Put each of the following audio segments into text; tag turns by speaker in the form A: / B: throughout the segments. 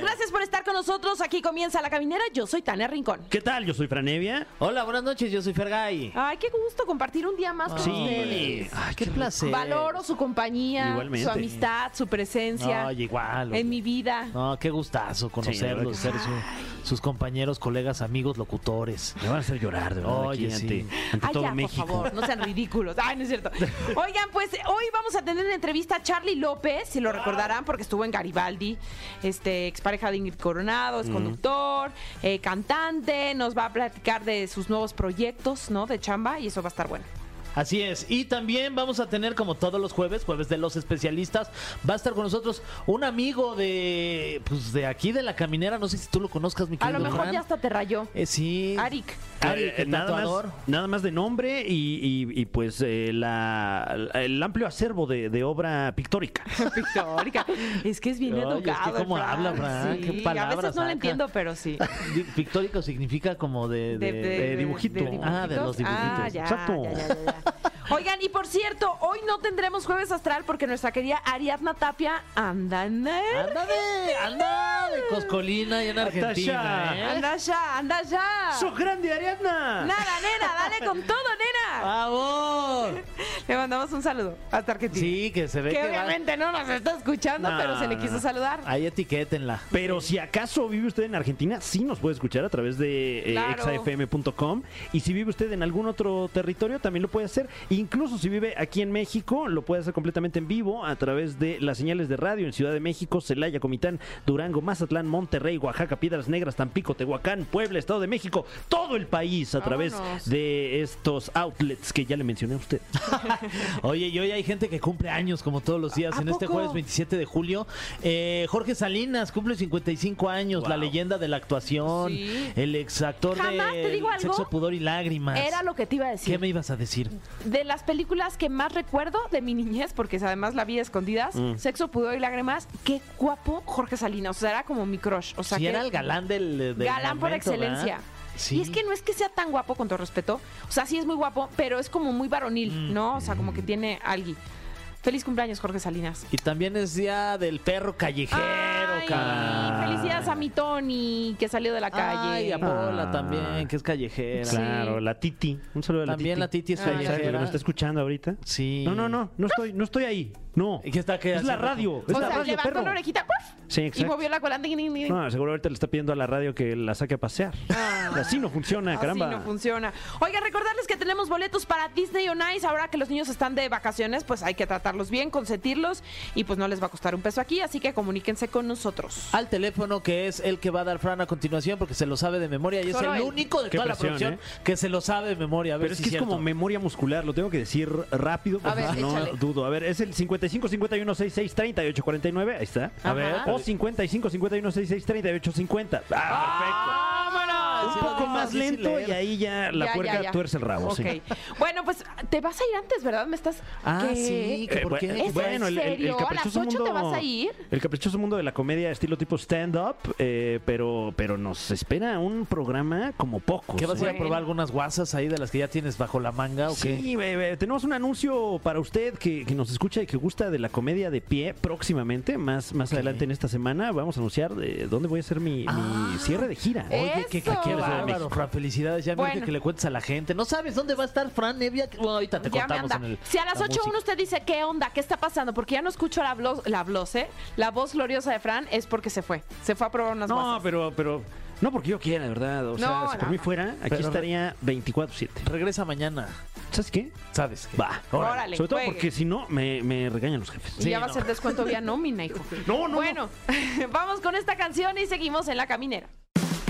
A: Gracias por estar con nosotros. Aquí comienza La Caminera. Yo soy Tania Rincón.
B: ¿Qué tal? Yo soy Franevia.
C: Hola, buenas noches, yo soy Fergay.
A: Ay, qué gusto compartir un día más con
B: Sí.
A: ustedes.
C: Ay, qué placer.
A: Valoro su compañía,
B: Igualmente.
A: su amistad, su presencia
C: Ay, igual.
A: en mi vida.
C: No, qué gustazo
B: Sí,
C: conocerlos,
B: la
C: ser su- sus compañeros, colegas, amigos, locutores.
B: Me van a hacer llorar, de verdad,
C: Oye,
B: aquí
C: sí.
B: ante, ante
A: Ay,
B: todo
A: ya,
B: México.
A: por favor, no sean ridículos. Ay, no es cierto. Oigan, pues hoy vamos a tener una entrevista a Charlie López, si lo recordarán, porque estuvo en Garibaldi, este expareja de Ingrid Coronado, es conductor, eh, cantante, nos va a platicar de sus nuevos proyectos, ¿no? De chamba, y eso va a estar bueno.
C: Así es. Y también vamos a tener, como todos los jueves, jueves de los especialistas, va a estar con nosotros un amigo de, pues, de aquí de la caminera. No sé si tú lo conozcas, mi
A: A
C: querido
A: lo mejor
C: Fran.
A: ya hasta te rayó.
C: Eh, sí.
A: Arik.
C: Arik,
B: Eh,
C: el
B: nada, más, nada más de nombre y, y- y, pues eh, la, el amplio acervo de, de obra pictórica.
A: Pictórica. Es que es bien
C: Oye, es que
A: educado.
C: cómo
A: Fran.
C: habla, Fran,
A: Sí,
C: qué
A: A veces no lo entiendo, pero sí.
C: Pictórico significa como de...
A: De,
C: de-
A: de-
B: de
A: de-
B: dibujito.
C: Ah, de los dibujitos.
A: Ah, ya,
B: Exacto.
A: ya, ya, ya, ya. Oigan, y por cierto, hoy no tendremos jueves astral porque nuestra querida Ariadna Tapia anda en el-
C: Anda de, anda de Coscolina y en Argentina,
B: ya.
C: ¿eh?
A: Anda ya, anda ya.
B: ¡Sos grande, Ariadna!
A: Nada, nena, dale con todo, nena.
C: ¡Vamos!
A: Le mandamos un saludo hasta Argentina.
C: Sí, que se ve
A: que
C: que, va-
A: obviamente no nos está escuchando,
B: No,
A: pero se le
B: no,
A: quiso
B: no.
A: saludar.
C: Ahí etiquétenla.
B: Pero si acaso vive usted en Argentina, sí nos puede escuchar a través de eh,
A: Claro.
B: exafm.com. Y si vive usted en algún otro territorio, también lo puede hacer. Incluso si vive aquí en México, lo puede hacer completamente en vivo a través de las señales de radio en Ciudad de México, Celaya, Comitán, Durango, Mazatlán, Monterrey, Oaxaca, Piedras Negras, Tampico, Tehuacán, Puebla, Estado de México, todo el país a través
A: Vámonos.
B: de estos outlets que ya le mencioné a usted.
C: Oye, y hoy hay gente que cumple años como todos los días.
A: ¿A
C: En este jueves 27 de julio, eh, Jorge Salinas cumple 55 años, la leyenda de la actuación,
A: Sí.
C: el ex actor
A: Jamás,
C: de. Sexo, Pudor y Lágrimas.
A: Era lo que te iba a decir.
C: ¿Qué me ibas a decir?
A: De las películas que más recuerdo de mi niñez, porque además la vi escondidas,
B: Mm.
A: Sexo, Pudor y Lágrimas, qué guapo Jorge Salinas, o sea, era como mi crush, o sea,
C: si
A: que
C: era el galán del, del
A: galán por excelencia.
C: Sí.
A: Y es que no es que sea tan guapo con todo respeto, o sea, sí es muy guapo, pero es como muy varonil,
C: Mm.
A: ¿no? O sea, como que tiene alguien. Feliz cumpleaños, Jorge Salinas.
C: Y también es día del perro callejero, caray.
A: felicidades a mi Tony, que salió de la calle.
C: Ay, a Pola
B: Ah.
C: también, que es callejera.
A: Sí.
B: Claro, la Titi. Un saludo a la
C: También
B: Titi.
C: la Titi es
A: Ah,
B: ¿Sabes
C: callejera.
B: que nos está escuchando ahorita?
C: Sí.
B: No, no, no, no estoy, no estoy ahí. No.
C: ¿Y qué está qué
B: Es la radio, es
A: o
B: la
A: sea,
B: radio,
A: levantó
B: perro.
A: la orejita ¡puf!
B: Sí,
A: y
B: exacto.
A: movió la cola. ding, ding, ding.
B: No, seguro ahorita le está pidiendo a la radio que la saque a pasear.
A: Ah.
B: Así no funciona, caramba.
A: Así no funciona. Oiga, recordarles que tenemos boletos para Disney on Ice. Ahora que los niños están de vacaciones, pues hay que tratarlos bien, consentirlos y pues no les va a costar un peso aquí, así que comuníquense con nosotros.
C: Al teléfono que es el que va a dar Fran a continuación porque se lo sabe de memoria y
A: Solo
C: es el
A: él.
C: único de
B: Qué
C: toda
B: presión,
C: la producción
B: ¿eh?
C: que se lo sabe de memoria. A ver
B: Pero es
C: si
B: que es
C: cierto.
B: como memoria muscular, lo tengo que decir rápido,
A: A
B: porque
A: ver,
B: no
A: échale.
B: dudo. A ver, es el 55 51 66 38 49, ahí está.
C: A ver.
B: O 55 51 66 38 50. Ah,
A: ¡Vámonos!
B: perfecto. Un poco más lento
C: leer.
B: y ahí ya la
A: Ya,
B: puerca
A: ya, ya.
B: tuerce el rabo.
A: Ok.
B: sí.
A: Bueno, pues te vas a ir antes, ¿verdad? Me estás.
C: Ah,
A: ¿Qué?
C: sí, que
B: Eh,
C: por qué?
A: ¿Es
B: bueno, el,
A: en
B: el- el
A: serio? ¿A las
B: caprichoso
A: ocho
B: mundo,
A: te vas a ir?
B: El caprichoso mundo de la comedia estilo tipo stand-up, eh, pero, pero nos espera un programa como pocos.
C: ¿Qué vas a ir a
B: ¿eh?
C: probar algunas guasas ahí de las que ya tienes bajo la manga o qué?
B: Sí, bebé, tenemos un anuncio para usted que, que nos escucha y que gusta de la comedia de pie próximamente, más, más adelante en esta semana. Vamos a anunciar de dónde voy a hacer mi, mi
C: Ah.
B: cierre de gira.
C: Oye, qué
B: Ciudad de
C: bárbaro. Fran. Felicidades. Ya me
A: Bueno.
C: urge que le cuentes a la gente. No sabes dónde va a estar Fran Nevia. Bueno, ahorita te
A: Ya me
C: contamos
A: anda.
C: en el.
A: si a las
C: la
A: 8
C: música.
A: uno usted dice, ¿qué onda? ¿Qué está pasando? Porque ya no escucho la voz, la voz, ¿eh? La voz gloriosa de Fran es porque se fue. Se fue a probar unas
B: No, pero no porque yo quiera, de verdad. O sea,
A: No,
B: si por
A: no,
B: mí
A: no.
B: fuera, aquí
C: Pero-
B: estaría 24-7.
C: Regresa mañana.
B: ¿Sabes qué?
C: ¿Sabes? qué?
B: Va.
A: Órale,
B: Sobre todo
A: juegue.
B: porque si no, me, me regañan los jefes.
A: Y
C: Sí,
A: ya va a ser descuento vía nómina, hijo.
B: No, no,
A: Bueno, vamos con esta canción y seguimos en la caminera.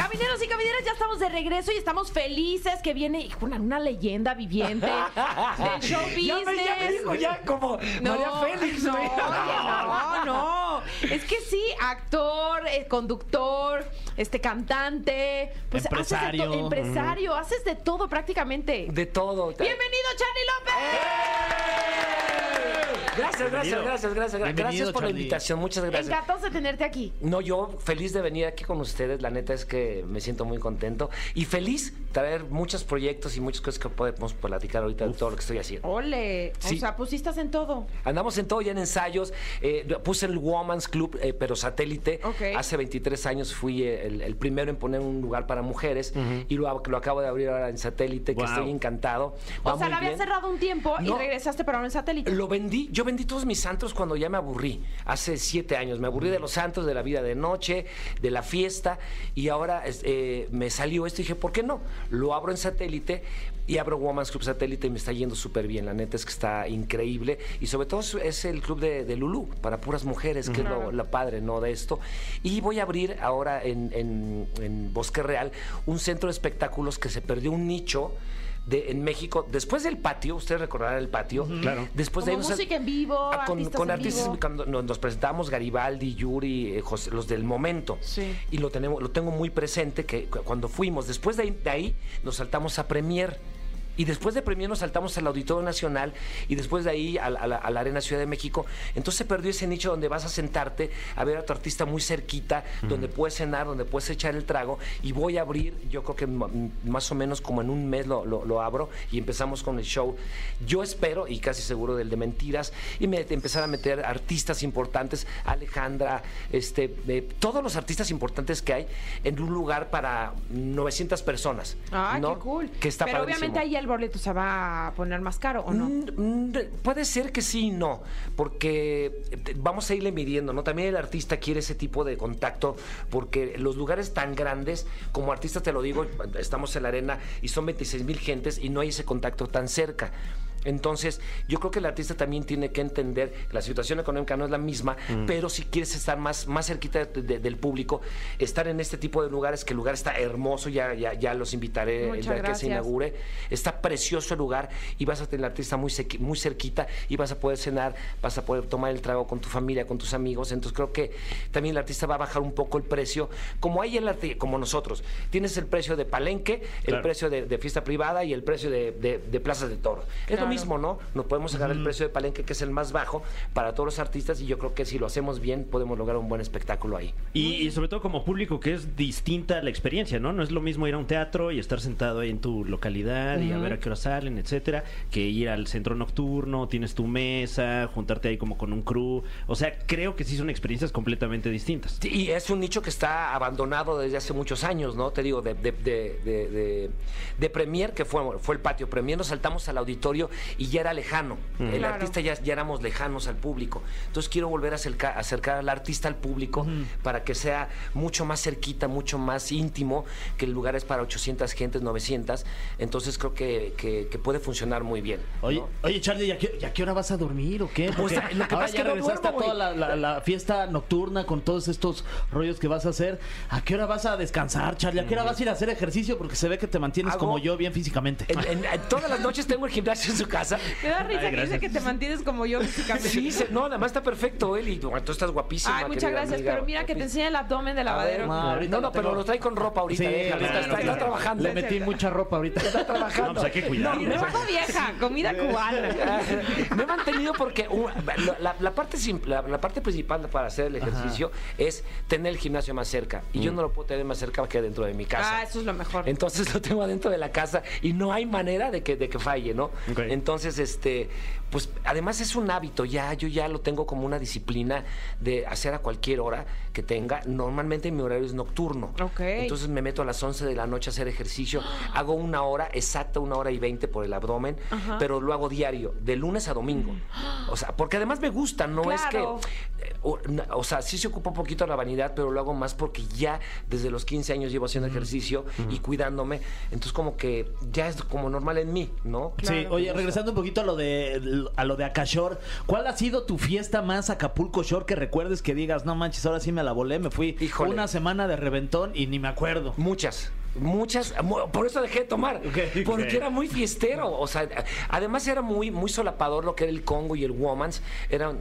A: Camineros y camineras, ya estamos de regreso y estamos felices que viene una, una leyenda viviente del show business.
C: ya como
A: No, no,
C: güey.
A: oye, no, no. Es que sí, actor, eh, conductor, este cantante, pues haces de
C: Empresario.
A: todo, empresario, haces de todo prácticamente.
D: De todo.
A: Bienvenido, Charlie López.
D: Gracias, gracias, gracias, gracias.
C: Bienvenido,
D: Gracias por la invitación, muchas gracias.
A: Encantados de tenerte aquí.
D: No, yo feliz de venir aquí con ustedes. La neta es que me siento muy contento y feliz traer muchos proyectos y muchas cosas que podemos platicar ahorita de todo lo que estoy haciendo.
A: Ole.
D: Sí.
A: O sea, pusiste en todo.
D: Andamos en todo ya en ensayos. eh, puse el Woman's Club, eh, pero satélite.
A: Ok.
D: Hace 23 años fui eh, el, el primero en poner un lugar para mujeres y lo, lo acabo de abrir ahora en satélite, que estoy encantado.
A: O sea, la habías cerrado un tiempo y regresaste para un satélite.
D: Lo vendí, yo vendí todos mis antros cuando ya me aburrí, hace siete años. Me aburrí de los antros, de la vida de noche, de la fiesta, y ahora eh, me salió esto y dije, ¿por qué no? Lo abro en satélite y abro Woman's Club Satélite y me está yendo súper bien. La neta es que está increíble, y sobre todo es, el club de, de Lulú, para puras mujeres, que es lo, la padre, ¿no? De esto. Y voy a abrir ahora en, en- en Bosque Real un centro de espectáculos que se perdió un nicho. De, en México, después del patio, ustedes recordarán el patio.
B: Claro.
D: Después
A: Como
D: de ahí nos-
A: música en vivo,
D: Ah, con,
A: artistas
D: con
A: en
D: artistas
A: vivo.
D: cuando nos, nos presentamos Garibaldi, Yuri, eh, José- los del momento.
A: Sí.
D: Y lo tenemos, lo tengo muy presente que cu- cuando fuimos, después de ahí, de ahí nos saltamos a Premier. Y después de Premier nos saltamos al Auditorio Nacional y después de ahí a, la- a la, a la Arena Ciudad de México. Entonces se perdió ese nicho donde vas a sentarte a ver a tu artista muy cerquita, donde puedes cenar, donde puedes echar el trago. Y voy a abrir, yo creo que más o menos como en un mes lo, lo- lo abro y empezamos con el show. Yo espero, y casi seguro del de mentiras, y me, empezar a meter artistas importantes, Alejandra, este, eh, todos los artistas importantes que hay en un lugar para 900 personas.
A: Ah,
D: ¿no?
A: qué cool.
D: Que está
A: Pero
D: padrísimo.
A: obviamente ahí el boleto se va a poner más caro, ¿o no?
D: Mm, mm, Puede ser que sí y no, porque eh, vamos a irle midiendo, ¿no? También el artista quiere ese tipo de contacto, porque los lugares tan grandes, como artista te lo digo, estamos en la arena y son 26 mil gentes y no hay ese contacto tan cerca. Entonces, yo creo que el artista también tiene que entender que la situación económica no es la misma, pero si quieres estar más, más cerquita de- de- del público, estar en este tipo de lugares, que el lugar está hermoso, ya, ya, ya los invitaré el
A: Muchas
D: día que se inaugure. Está precioso el lugar y vas a tener al artista muy, sequi- muy cerquita y vas a poder cenar, vas a poder tomar el trago con tu familia, con tus amigos. Entonces creo que también el artista va a bajar un poco el precio, como hay el arte, como nosotros. Tienes el precio de palenque, el
B: Claro.
D: precio de, de fiesta privada y el precio de, de- de plazas de toro. Es
A: Claro.
D: lo mismo, ¿no? Nos podemos sacar el precio de palenque, que es el más bajo para todos los artistas, y yo creo que si lo hacemos bien, podemos lograr un buen espectáculo ahí.
B: Y, y sobre todo como público que es distinta la experiencia, ¿no? No es lo mismo ir a un teatro y estar sentado ahí en tu localidad y a ver a qué hora salen, etcétera, que ir al centro nocturno, tienes tu mesa, juntarte ahí como con un crew. O sea, creo que sí son experiencias completamente distintas.
D: Y es un nicho que está abandonado desde hace muchos años, ¿no? Te digo, de, de, de, de, de- de Premier, que fue, fue el patio Premier, nos saltamos al auditorio y ya era lejano. El
A: Claro.
D: artista ya, ya éramos lejanos al público. Entonces quiero volver a acercar, acercar al artista al público para que sea mucho más cerquita, mucho más íntimo, que el lugar es para 800 gentes, 900. Entonces creo que, que- que puede funcionar muy bien.
C: Oye,
D: ¿no?
C: oye Charlie, ¿ya qué, ya qué hora vas a dormir o qué?
D: Pues, lo que pasa es que no duermo,
C: a toda la, la- la fiesta nocturna con todos estos rollos que vas a hacer. ¿A qué hora vas a descansar, Charlie? ¿A qué hora vas a ir a hacer ejercicio? Porque se ve que te mantienes
D: Hago-
C: como yo, bien físicamente.
D: En- en- en todas las noches tengo el gimnasio en su casa.
A: Me da risa
B: Ay,
A: que dice
B: gracias.
A: que te mantienes como yo físicamente.
D: Sí, se- no, además está perfecto él y tú estás guapísima.
A: Ay, muchas gracias,
D: amiga.
A: pero mira que te enseña el abdomen
D: ver,
A: lavadero.
C: no,
D: no, no, pero
C: tengo.
D: lo trae con ropa ahorita.
C: Sí,
D: déjalo,
C: claro,
D: está, está- está
C: claro.
D: trabajando.
C: Le metí mucha ropa ahorita.
D: Está
B: No,
D: trabajando.
B: pues hay que cuidar.
A: Y ropa vieja, comida cubana.
D: Me he mantenido porque uh, la, parte, la, la parte principal para hacer el ejercicio es tener el gimnasio más cerca. Y yo no lo puedo tener más cerca que dentro de mi casa.
A: Ah, eso es lo mejor.
D: Entonces lo tengo adentro de la casa y no hay manera de que, de que falle, ¿no? Entonces, este, pues además es un hábito, ya, yo ya lo tengo como una disciplina de hacer a cualquier hora que tenga. Normalmente mi horario es nocturno.
A: Ok.
D: Entonces me meto a las 11 de la noche a hacer ejercicio. Hago una hora, exacta una hora y 20 por el abdomen, pero lo hago diario, de lunes a domingo. O sea, porque además me gusta, no
A: Claro.
D: es que. Eh, O, sea, sí se ocupa un poquito la vanidad, pero lo hago más porque ya desde los 15 años llevo haciendo ejercicio y cuidándome. Entonces, como que ya es como normal en mí, ¿no?
C: Sí, oye, regresando un poquito a lo de a lo de Acashore, ¿cuál ha sido tu fiesta más Acapulco Shore que recuerdes que digas, no manches, ahora sí me la volé, me fui
D: Híjole.
C: una semana de reventón y ni me acuerdo?
D: Muchas. Muchas, mu- por eso dejé de tomar, porque era muy fiestero, o sea, además era muy, muy solapador lo que era el Congo y el Womans, era,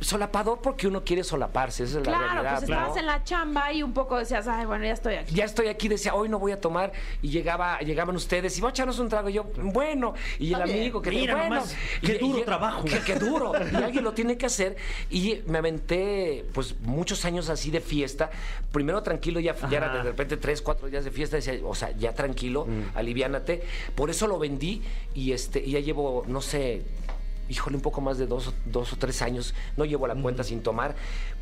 D: solapador porque uno quiere solaparse, esa es la
A: Claro,
D: realidad.
A: pues
D: ¿no?
A: estabas en la chamba y un poco decías, ay, bueno, ya estoy aquí.
D: ya estoy aquí, decía, hoy no voy a tomar. Y llegaba, llegaban ustedes, y voy a echarnos un trago. Y yo, bueno. Y el amigo, que
B: Mira
D: bueno.
B: nomás, qué
D: y-
B: duro
D: y-
B: trabajo.
D: Qué, qué duro. Y alguien lo tiene que hacer. Y me aventé, pues, muchos años así de fiesta. Primero tranquilo, ya, ya era de repente tres, cuatro días de fiesta. Decía, o sea, ya tranquilo, aliviánate. Por eso lo vendí. Y este, y ya llevo, no sé, híjole, un poco más de dos, o- dos o tres años, no llevo la cuenta sin tomar,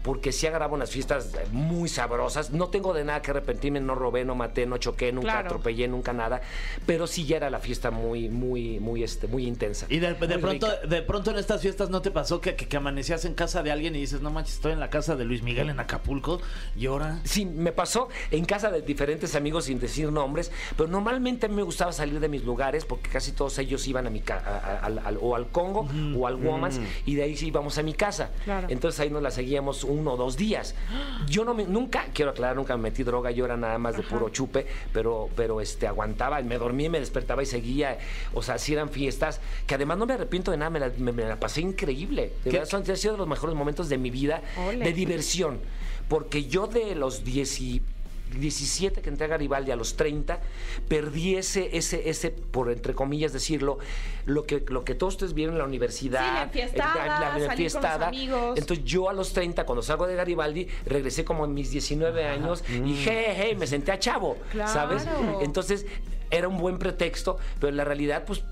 D: porque sí agarraba unas fiestas muy sabrosas. No tengo de nada que arrepentirme, no robé, no maté, no choqué, nunca
A: Claro.
D: atropellé, nunca nada, pero sí ya era la fiesta muy, muy, muy, este, muy intensa.
C: Y de, de
D: Muy
C: pronto,
D: rica.
C: de pronto en estas fiestas no te pasó que, que, que amanecías en casa de alguien y dices, no manches, estoy en la casa de Luis Miguel en Acapulco y ahora.
D: Sí, me pasó en casa de diferentes amigos sin decir nombres, pero normalmente a mí me gustaba salir de mis lugares porque casi todos ellos iban a mi ca- a- o al Congo o al Womas y de ahí sí íbamos a mi casa.
A: Claro.
D: Entonces ahí nos la seguíamos uno o dos días. Yo no me, nunca, quiero aclarar, nunca me metí droga, yo era nada más de puro chupe, pero, pero este, aguantaba, me dormía, me despertaba y seguía. O sea, sí eran fiestas que además no me arrepiento de nada, me la, me- me la pasé increíble. De son, han sido de los mejores momentos de mi vida
A: Ole.
D: de diversión. Porque yo de los 10 y 17 que entré a Garibaldi a los 30, perdí ese, ese, ese, por entre comillas decirlo, lo que, lo que todos ustedes vieron en la universidad.
A: Sí, la enfiestada,
D: la- la
A: salir con los
D: enfiestada.
A: amigos.
D: Entonces yo a los 30, cuando salgo de Garibaldi, regresé como en mis 19 años y je, je, me senté a chavo,
A: Claro.
D: ¿sabes? Entonces era un buen pretexto, pero en la realidad, pues...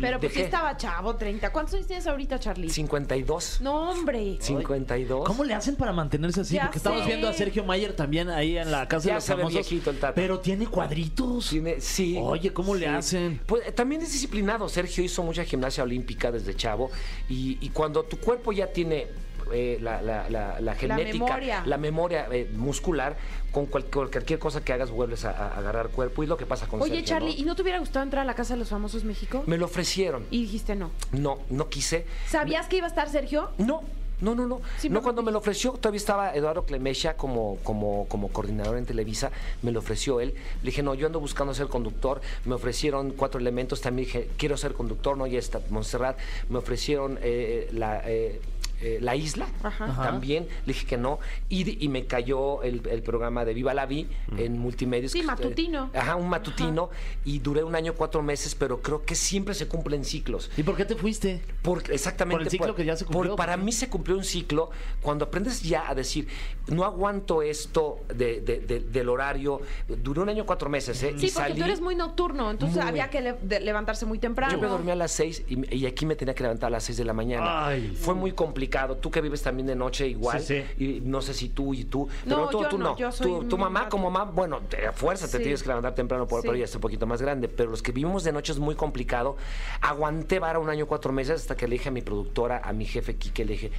A: Pero pues sí estaba chavo, 30. ¿Cuántos años tienes ahorita, Charlie?
D: 52.
A: No, hombre.
D: 52.
C: ¿Cómo le hacen para mantenerse así?
A: Ya
C: Porque estamos
A: sé.
C: viendo a Sergio Mayer también ahí en la casa
D: Ya
C: de los
D: se ve
C: famosos.
D: viejito el Tata.
C: Pero tiene cuadritos.
D: Tiene- sí.
C: Oye, ¿cómo le
D: Sí.
C: hacen?
D: Pues eh, también es disciplinado. Sergio hizo mucha gimnasia olímpica desde chavo. Y, y cuando tu cuerpo ya tiene eh, la, la- la- la genética,
A: memoria.
D: la memoria, eh, muscular, con cual- con cualquier cosa que hagas vuelves a, a agarrar cuerpo. Y lo que pasa con
A: Oye,
D: Sergio,
A: Charlie,
D: ¿no?
A: ¿y no te hubiera gustado entrar a la Casa de los Famosos México?
D: Me lo ofrecieron.
A: Y dijiste no.
D: No, no quise.
A: ¿Sabías que iba a estar Sergio?
D: No. No, no, no.
A: Sí,
D: no, cuando me lo ofreció, todavía estaba Eduardo Clemesha como, como, como coordinador en Televisa, me lo ofreció él. Le dije, no, yo ando buscando ser conductor. Me ofrecieron cuatro elementos, también dije, quiero ser conductor, no, ya está Montserrat. Me ofrecieron eh, la, eh, eh, la isla,
A: Ajá.
D: también. Le dije que no. Y, y me cayó el, el programa de Viva la Vi en multimedios.
A: Sí, matutino.
D: Ajá, un matutino. Y duré un año, cuatro meses, pero creo que siempre se cumplen ciclos.
C: ¿Y por qué te fuiste?
D: Por, exactamente.
C: Por el ciclo que ya se cumplió,
D: por- para mí se cumplió un ciclo cuando aprendes ya a decir, no aguanto esto de- de- de- del horario. Duró un año, cuatro meses, ¿eh?
A: Sí,
D: y
A: porque
D: salí.
A: tú eres muy nocturno, entonces
D: Muy.
A: había que le- de- levantarse muy temprano.
D: Yo me dormía a las seis y, y aquí me tenía que levantar a las seis de la mañana.
B: Ay.
D: Fue muy complicado. Tú que vives también de noche igual.
B: Sí,
D: Y no sé si tú y tú. Pero
A: No,
D: tú,
A: yo
D: tú
A: no,
D: no.
A: yo soy
D: Tu- mamá como mamá, bueno, te- a fuerza te
A: Sí.
D: tienes que levantar temprano, por,
A: Sí.
D: pero ya está un poquito más grande. Pero los que vivimos de noche es muy complicado. Aguanté vara un año, cuatro meses hasta que le dije a mi productora, a mi jefe Quique, le dije,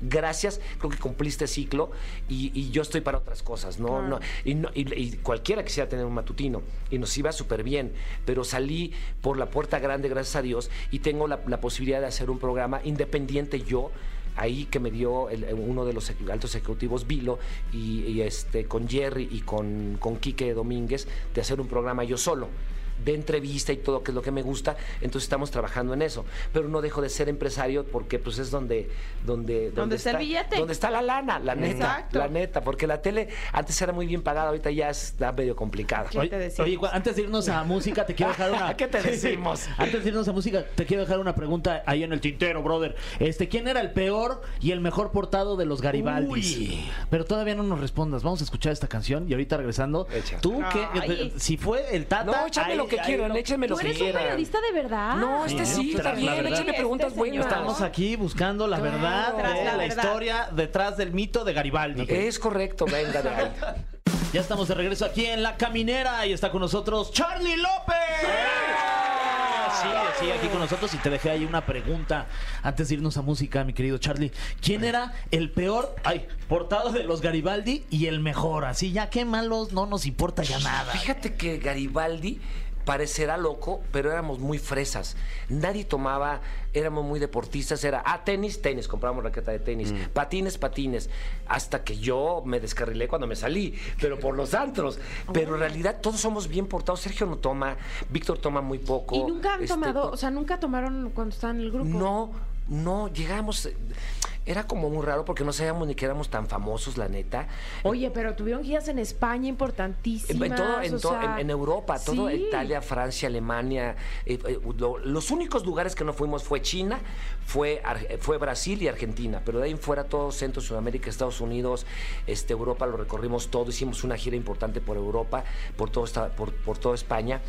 D: gracias, creo que cumpliste ciclo y, y yo estoy para otras cosas, ¿no?
A: Claro.
D: no y, no- y- y cualquiera quisiera tener un matutino y nos iba súper bien, pero salí por la puerta grande, gracias a Dios, y tengo la, la posibilidad de hacer un programa independiente yo. Ahí que me dio el- uno de los altos ejecutivos, Vilo, y, y, este, con Jerry y con, con Quique Domínguez, de hacer un programa yo solo de entrevista y todo, que es lo que me gusta, entonces estamos trabajando en eso. Pero no dejo de ser empresario porque pues es donde... Donde,
A: Donde está el billete.
D: Donde está la lana, la neta.
A: Exacto.
D: La neta, porque la tele antes era muy bien pagada, ahorita ya está medio complicada.
A: ¿Qué te decimos?
C: Oye, antes de irnos a música, te quiero dejar una.
D: ¿Qué te decimos?
C: Antes de irnos a música, te quiero dejar una pregunta ahí en el tintero, brother. Este, ¿quién era el peor y el mejor portado de los Garibaldis?
B: Uy.
C: Pero todavía no nos respondas. Vamos a escuchar esta canción y ahorita regresando.
D: Echa.
C: Tú qué,
A: Ay.
C: si fue el Tata.
D: No, échame
C: ahí-
D: lo que
C: ahí
D: quieran,
C: no.
D: échame lo
A: ¿Tú
D: que
A: eres un periodista de verdad?
D: No, este
C: Sí,
D: sí, échame
A: Este
D: preguntas buenas.
C: Estamos aquí buscando la
D: Claro.
C: verdad de
A: la
C: la,
A: verdad.
C: historia detrás del mito de Garibaldi.
D: Es correcto, venga de ahí.
C: Ya estamos de regreso aquí en La Caminera y está con nosotros Charlie López. Sigue, sigue aquí con nosotros y te dejé ahí una pregunta antes de irnos a música, mi querido Charlie. ¿Quién era el peor, ay, portado de los Garibaldi y el mejor? Así ya qué malos, no nos importa ya nada.
D: Fíjate que Garibaldi parecerá loco, pero éramos muy fresas. Nadie tomaba, éramos muy deportistas, era, ah, tenis, tenis, compramos raqueta de tenis,
A: Mm.
D: patines, patines, hasta que yo me descarrilé cuando me salí, pero por los antros. Pero en realidad todos somos bien portados. Sergio no toma, Víctor toma muy poco.
A: ¿Y nunca han
D: este,
A: tomado,
D: to-
A: o sea, nunca tomaron cuando estaban en el grupo?
D: no, no, llegamos. eh, era como muy raro porque no sabíamos ni que éramos tan famosos, la neta.
A: Oye, pero tuvieron giras en España importantísimas.
D: En, todo, en,
A: o
D: to-
A: sea,
D: en- en Europa, todo
A: sí.
D: Italia, Francia, Alemania. eh, eh, lo- los únicos lugares que no fuimos fue China, fue, fue Brasil y Argentina, pero de ahí en fuera todo Centro, Sudamérica, Estados Unidos, este, Europa lo recorrimos todo, hicimos una gira importante por Europa, por, todo esta, por, por toda España.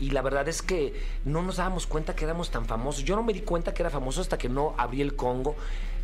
D: Y la verdad es que no nos dábamos cuenta que éramos tan famosos. Yo no me di cuenta que era famoso hasta que no abrí el Congo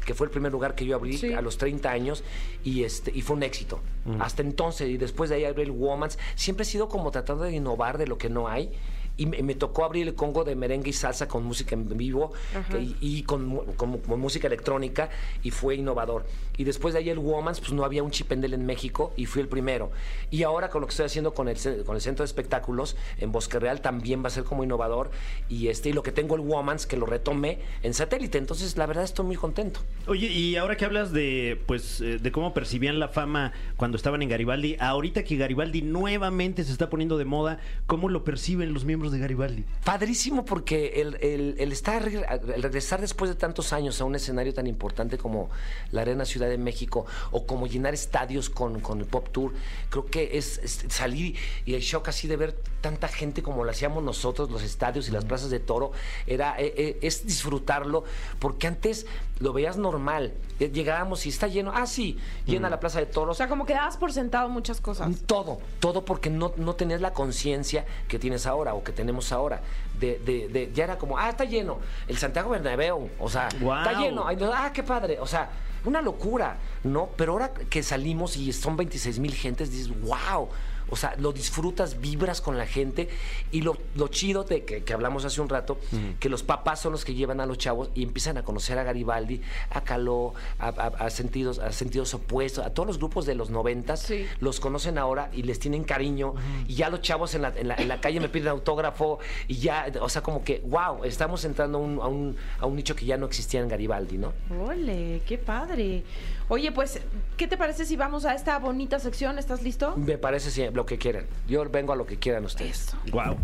D: que fue el primer lugar que yo abrí
A: Sí.
D: a los 30 años y este y fue un éxito. Hasta entonces y después de ahí abrí el Womans, siempre he sido como tratando de innovar de lo que no hay. Y me, me tocó abrir el Congo de merengue y salsa con música en vivo que- y, y con, mu- con- con música electrónica y fue innovador. Y después de ahí el Womans, pues no había un chipendel en México y fui el primero. Y ahora con lo que estoy haciendo con el, con el Centro de Espectáculos en Bosque Real también va a ser como innovador. Y, este, y lo que tengo el Womans, que lo retomé en satélite. Entonces, la verdad, estoy muy contento.
B: Oye, y ahora que hablas de pues eh, de cómo percibían la fama cuando estaban en Garibaldi, ahorita que Garibaldi nuevamente se está poniendo de moda, ¿cómo lo perciben los miembros de Garibaldi?
D: Padrísimo porque el, el- el estar, el regresar después de tantos años a un escenario tan importante como la Arena Ciudad de México o como llenar estadios con, con el Pop Tour, creo que es, es salir y el shock así de ver tanta gente como lo hacíamos nosotros, los estadios y las plazas de toro, era, eh, eh, es disfrutarlo porque antes lo veías normal. Llegábamos y está lleno, ah, sí, llena la plaza de
A: O
D: toros.
A: sea, como que dabas por sentado muchas cosas.
D: Todo, todo porque no, no tenías la conciencia que tienes ahora o que tenemos ahora. De, de- de- ya era como, ah, está lleno. El Santiago Bernabéu, o sea, está lleno. Ay, no, ah, qué padre. O sea, una locura, ¿no? Pero ahora que salimos y son 26 mil gentes, dices, wow. O sea, lo disfrutas, vibras con la gente y lo, lo chido de que, que hablamos hace un rato, que los papás son los que llevan a los chavos y empiezan a conocer a Garibaldi, a Caló, a, a- a sentidos, a sentidos opuestos, a todos los grupos de los noventas,
A: Sí.
D: los conocen ahora y les tienen cariño y ya los chavos en la, en la- en la calle me piden autógrafo y ya, o sea, como que, wow, estamos entrando a un, a un- a un nicho que ya no existía en Garibaldi, ¿no?
A: Ole, qué padre. Oye, pues, ¿qué te parece si vamos a esta bonita sección? ¿Estás listo?
D: Me parece sí, lo que quieran. Yo vengo a lo que quieran ustedes.
B: Wow.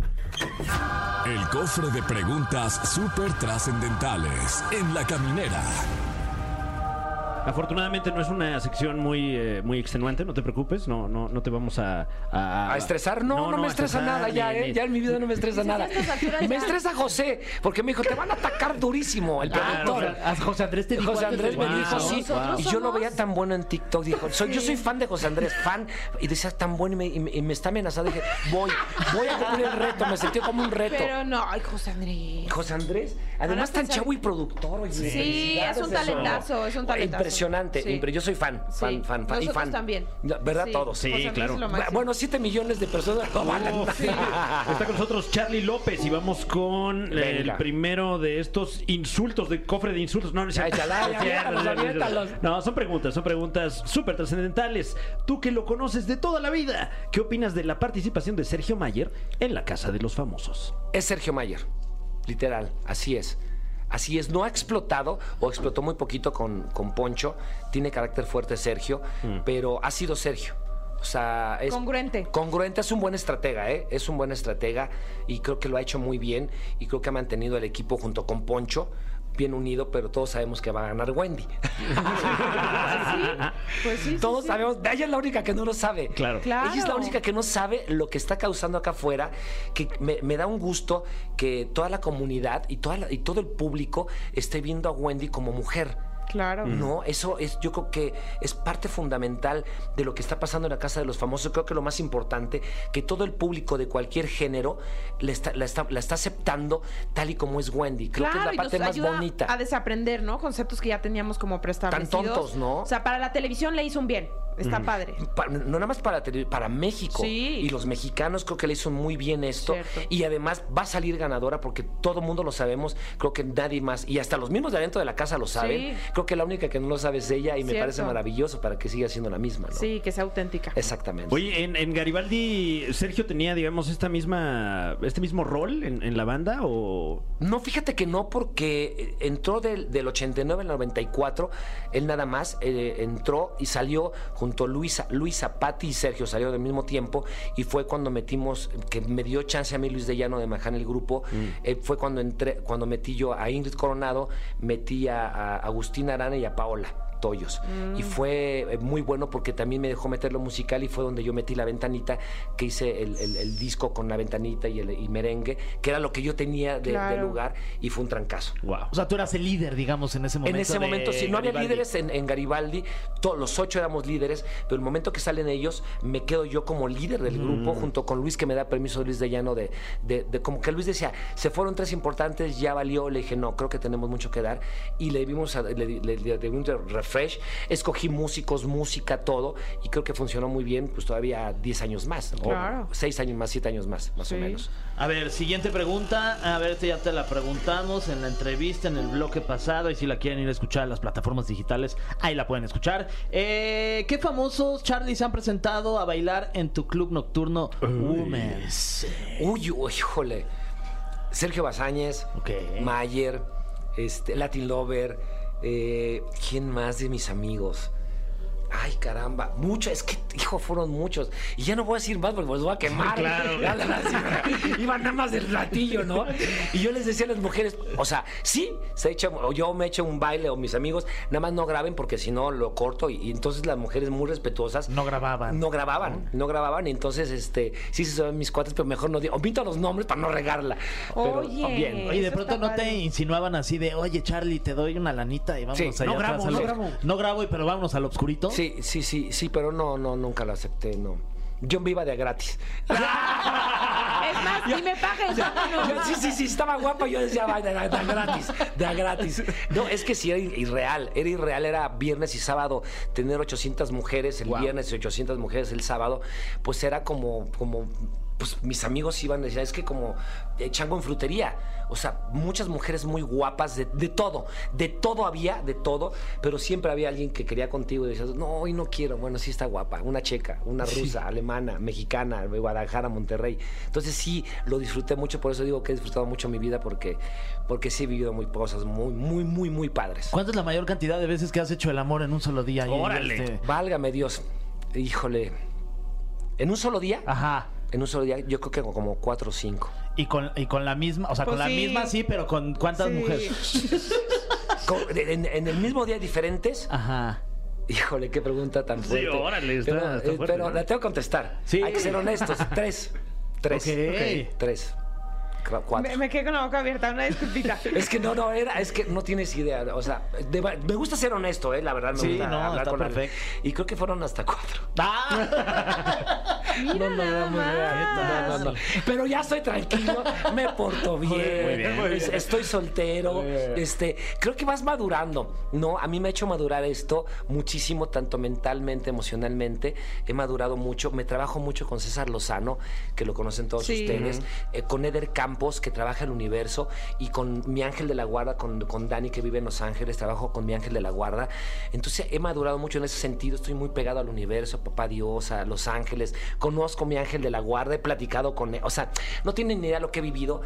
E: El cofre de preguntas súper trascendentales en la caminera.
B: Afortunadamente no es una sección muy eh, muy extenuante, no te preocupes, no no no te vamos a a,
D: ¿A estresar? No, no, me estresa
B: estresar,
D: nada ya,
B: ni-
D: ¿eh?
B: ni-
D: Ya en mi vida no me estresa nada. Me estresa José, porque me dijo, te van a atacar durísimo, el productor.
B: o sea,
C: a José Andrés te dijo
D: José Andrés me dijo sí,
A: wow.
D: y yo lo veía tan bueno en TikTok. Dijo, soy, yo soy fan de José Andrés, fan. Y decía tan bueno y me, y me- y me está amenazando. Dije, voy, voy a cumplir el reto. Me sentí como un reto.
A: Pero no, ay, José Andrés.
D: José Andrés, además tan chavo y productor. oye,
A: Sí, es un
D: eso.
A: talentazo, es un talentazo.
D: Impresionante,
A: Sí.
D: impre- yo soy fan, fan,
A: Sí.
D: fan, fan. y
A: Nosotros
D: fan.
A: también.
D: ¿Verdad?
A: Sí.
D: Todos.
B: Sí,
A: José
B: claro.
D: Bueno, 7 millones de personas lo.
B: Está con nosotros Charlie López y vamos con eh, el primero de estos insultos, de cofre de insultos. No, no. No, son preguntas, son preguntas súper trascendentales. Tú que lo conoces de toda la vida, ¿qué opinas de la participación de Sergio Mayer en la Casa de los Famosos?
D: es Sergio Mayer. Literal, así es. Así es, no ha explotado o explotó muy poquito con, con Poncho. Tiene carácter fuerte Sergio, pero ha sido Sergio. O sea, es
A: Congruente.
D: Congruente es un buen estratega, ¿eh? Es un buen estratega y creo que lo ha hecho muy bien y creo que ha mantenido el equipo junto con Poncho bien unido, pero todos sabemos que va a ganar Wendy.
A: Pues sí, sí,
D: Todos
A: sí.
D: sabemos, ella es la única que no lo sabe.
B: Claro.
A: Claro.
D: Ella es la única que no sabe lo que está causando acá afuera, que me, me da un gusto que toda la comunidad y, toda la- y todo el público esté viendo a Wendy como mujer.
A: Claro.
D: No, eso es, yo creo que es parte fundamental de lo que está pasando en la Casa de los Famosos. Creo que lo más importante, que todo el público de cualquier género le está- la, está, la está aceptando tal y como es Wendy. Creo que es la
A: y
D: parte
A: nos
D: más
A: ayuda
D: bonita.
A: a desaprender, ¿no? Conceptos que ya teníamos como preestablecidos.
D: tontos, ¿no?
A: O sea, para la televisión le hizo un bien. Está padre.
D: Pa- no nada más para, para México.
A: Sí.
D: Y los mexicanos creo que le hizo muy bien esto.
A: Cierto.
D: Y además va a salir ganadora porque todo el mundo lo sabemos. Creo que nadie más. Y hasta los mismos de adentro de la casa lo saben.
A: Sí.
D: Creo que la única que no lo sabe es ella y me
A: Cierto.
D: parece maravilloso para que siga siendo la misma. ¿no?
A: Sí, que sea auténtica.
D: Exactamente.
B: Oye, en, en Garibaldi, Sergio tenía, digamos, esta misma, este mismo rol en, en la banda o
D: No, fíjate que no, porque entró del, del 89 al 94, él nada más eh, entró y salió junto junto a Luisa, Luisa, Patti y Sergio salieron al mismo tiempo y fue cuando metimos, que me dio chance a mí Luis de Llano de manejar el grupo, eh, fue cuando entré, cuando metí yo a Ingrid Coronado, metí a, a Agustín Arana y a Paola. Toyos. Y fue eh, muy bueno porque también me dejó meter lo musical y fue donde yo metí la ventanita, que hice el, el- el disco con la ventanita y el y merengue, que era lo que yo tenía de, de
A: Claro.
D: lugar y fue un trancazo.
B: Wow.
C: O sea, tú eras el líder, digamos, en ese momento.
D: En ese
C: de
D: momento, sí, no había líderes en, en Garibaldi, todos los ocho éramos líderes, pero el momento que salen ellos, me quedo yo como líder del grupo, junto con Luis, que me da permiso Luis de Llano, de, de, de- como que Luis decía, se fueron tres importantes, ya valió, le dije, no, creo que tenemos mucho que dar, y le dimos, a- le, le, le- le refresh, escogí músicos, música, todo, y creo que funcionó muy bien, pues todavía 10 años más, o
A: Claro.
D: seis años más, siete años más, más
A: Sí.
D: o menos.
C: A ver, siguiente pregunta. A ver, ya te la preguntamos en la entrevista, en el bloque pasado. Y si la quieren ir a escuchar en las plataformas digitales, ahí la pueden escuchar. Eh, ¿Qué famosos, Charlie, se han presentado a bailar en tu club nocturno Women's?
D: Uy, uy, híjole. Sergio Bazáñez,
C: Ok.
D: Mayer, este, Latin Lover, eh, ¿quién más de mis amigos? Ay, caramba, muchos, es que, hijo, fueron muchos. Y ya no voy a decir más porque los voy a quemar.
B: Claro.
D: Ya la- así, Iban nada más del platillo, ¿no? Y yo les decía a las mujeres, o sea, sí, se echa, o yo me echo un baile o mis amigos, nada más no graben porque si no lo corto. Y, y entonces las mujeres muy respetuosas
C: No grababan.
D: no grababan, no grababan, y entonces este, sí se saben mis cuates, pero mejor no digo, omito los nombres para no regarla. Pero
A: Oye.
D: bien.
C: Oye, de pronto no te insinuaban así de, oye, Charlie, te doy una lanita y vámonos
D: Sí,
C: allá
B: no
C: atrás
B: grabo,
C: al-
B: no grabo.
C: No grabo, y- pero vámonos al obscurito.
D: Sí, sí, sí, sí, pero no, no, nunca lo acepté, no. Yo me iba de a gratis.
A: Es más, si me pagas, vámonos.
D: Yo- sí, sí, sí, estaba guapa, yo decía, vaya, de, a- de a gratis, de a gratis. No, es que sí, era irreal, era irreal, era viernes y sábado, tener 800 mujeres el viernes y 800 mujeres el sábado, pues era como, como, pues mis amigos iban, decían, es que como eh, chango en frutería, o sea, muchas mujeres muy guapas, de, de todo, de todo había, de todo, pero siempre había alguien que quería contigo y decías, no, hoy no quiero, bueno, sí está guapa, una checa, una rusa, alemana, mexicana, de Guadalajara, Monterrey. Entonces sí, lo disfruté mucho, por eso digo que he disfrutado mucho mi vida, porque, porque sí he vivido muy cosas muy, muy, muy, muy padres.
C: ¿Cuánta es la mayor cantidad de veces que has hecho el amor en un solo día?
B: Órale.
C: este,
D: Válgame Dios, híjole, en un solo día,
C: Ajá.
D: en un solo día, yo creo que como cuatro o cinco.
C: Y con, y con la misma, o sea,
A: Pues
C: con la
A: sí.
C: misma sí, pero con cuántas
A: Sí.
C: mujeres.
D: Con- En, en el mismo día diferentes.
C: Ajá.
D: Híjole, qué pregunta tan fuerte.
B: órale, está-
D: pero,
B: está
D: eh,
B: fuerte,
D: pero
B: ¿no?
D: la tengo que contestar.
C: Sí.
D: Hay que ser honestos. Tres. Tres.
C: Ok.
D: Ok. Tres.
A: Me, me quedé con la boca abierta, una disculpita.
D: Es que no, no, era, es que no tienes idea. O sea, de me gusta ser honesto, ¿eh? La verdad, me
C: Sí,
D: gusta
C: no,
D: hablar
C: está
D: con la-
C: perfecto.
D: Y creo que fueron hasta cuatro.
C: ¡Ah!
A: Mira
D: No, no,
A: nada
D: no,
A: más.
D: Pero ya estoy tranquilo, me porto bien,
B: Muy bien, muy
D: es- estoy soltero, este, creo que vas madurando, ¿no? A mí me ha hecho madurar esto muchísimo, tanto mentalmente, emocionalmente, he madurado mucho, me trabajo mucho con César Lozano, que lo conocen todos
A: Sí.
D: ustedes, eh, con Eder Campos, que trabaja el universo, y con mi ángel de la guarda, con, con Dani, que vive en Los Ángeles, trabajo con mi ángel de la guarda, entonces he madurado mucho en ese sentido, estoy muy pegado al universo, a papá Dios, a Los Ángeles, conozco a mi ángel de la guarda, he platicado con él, o sea, no tienen ni idea lo que he vivido,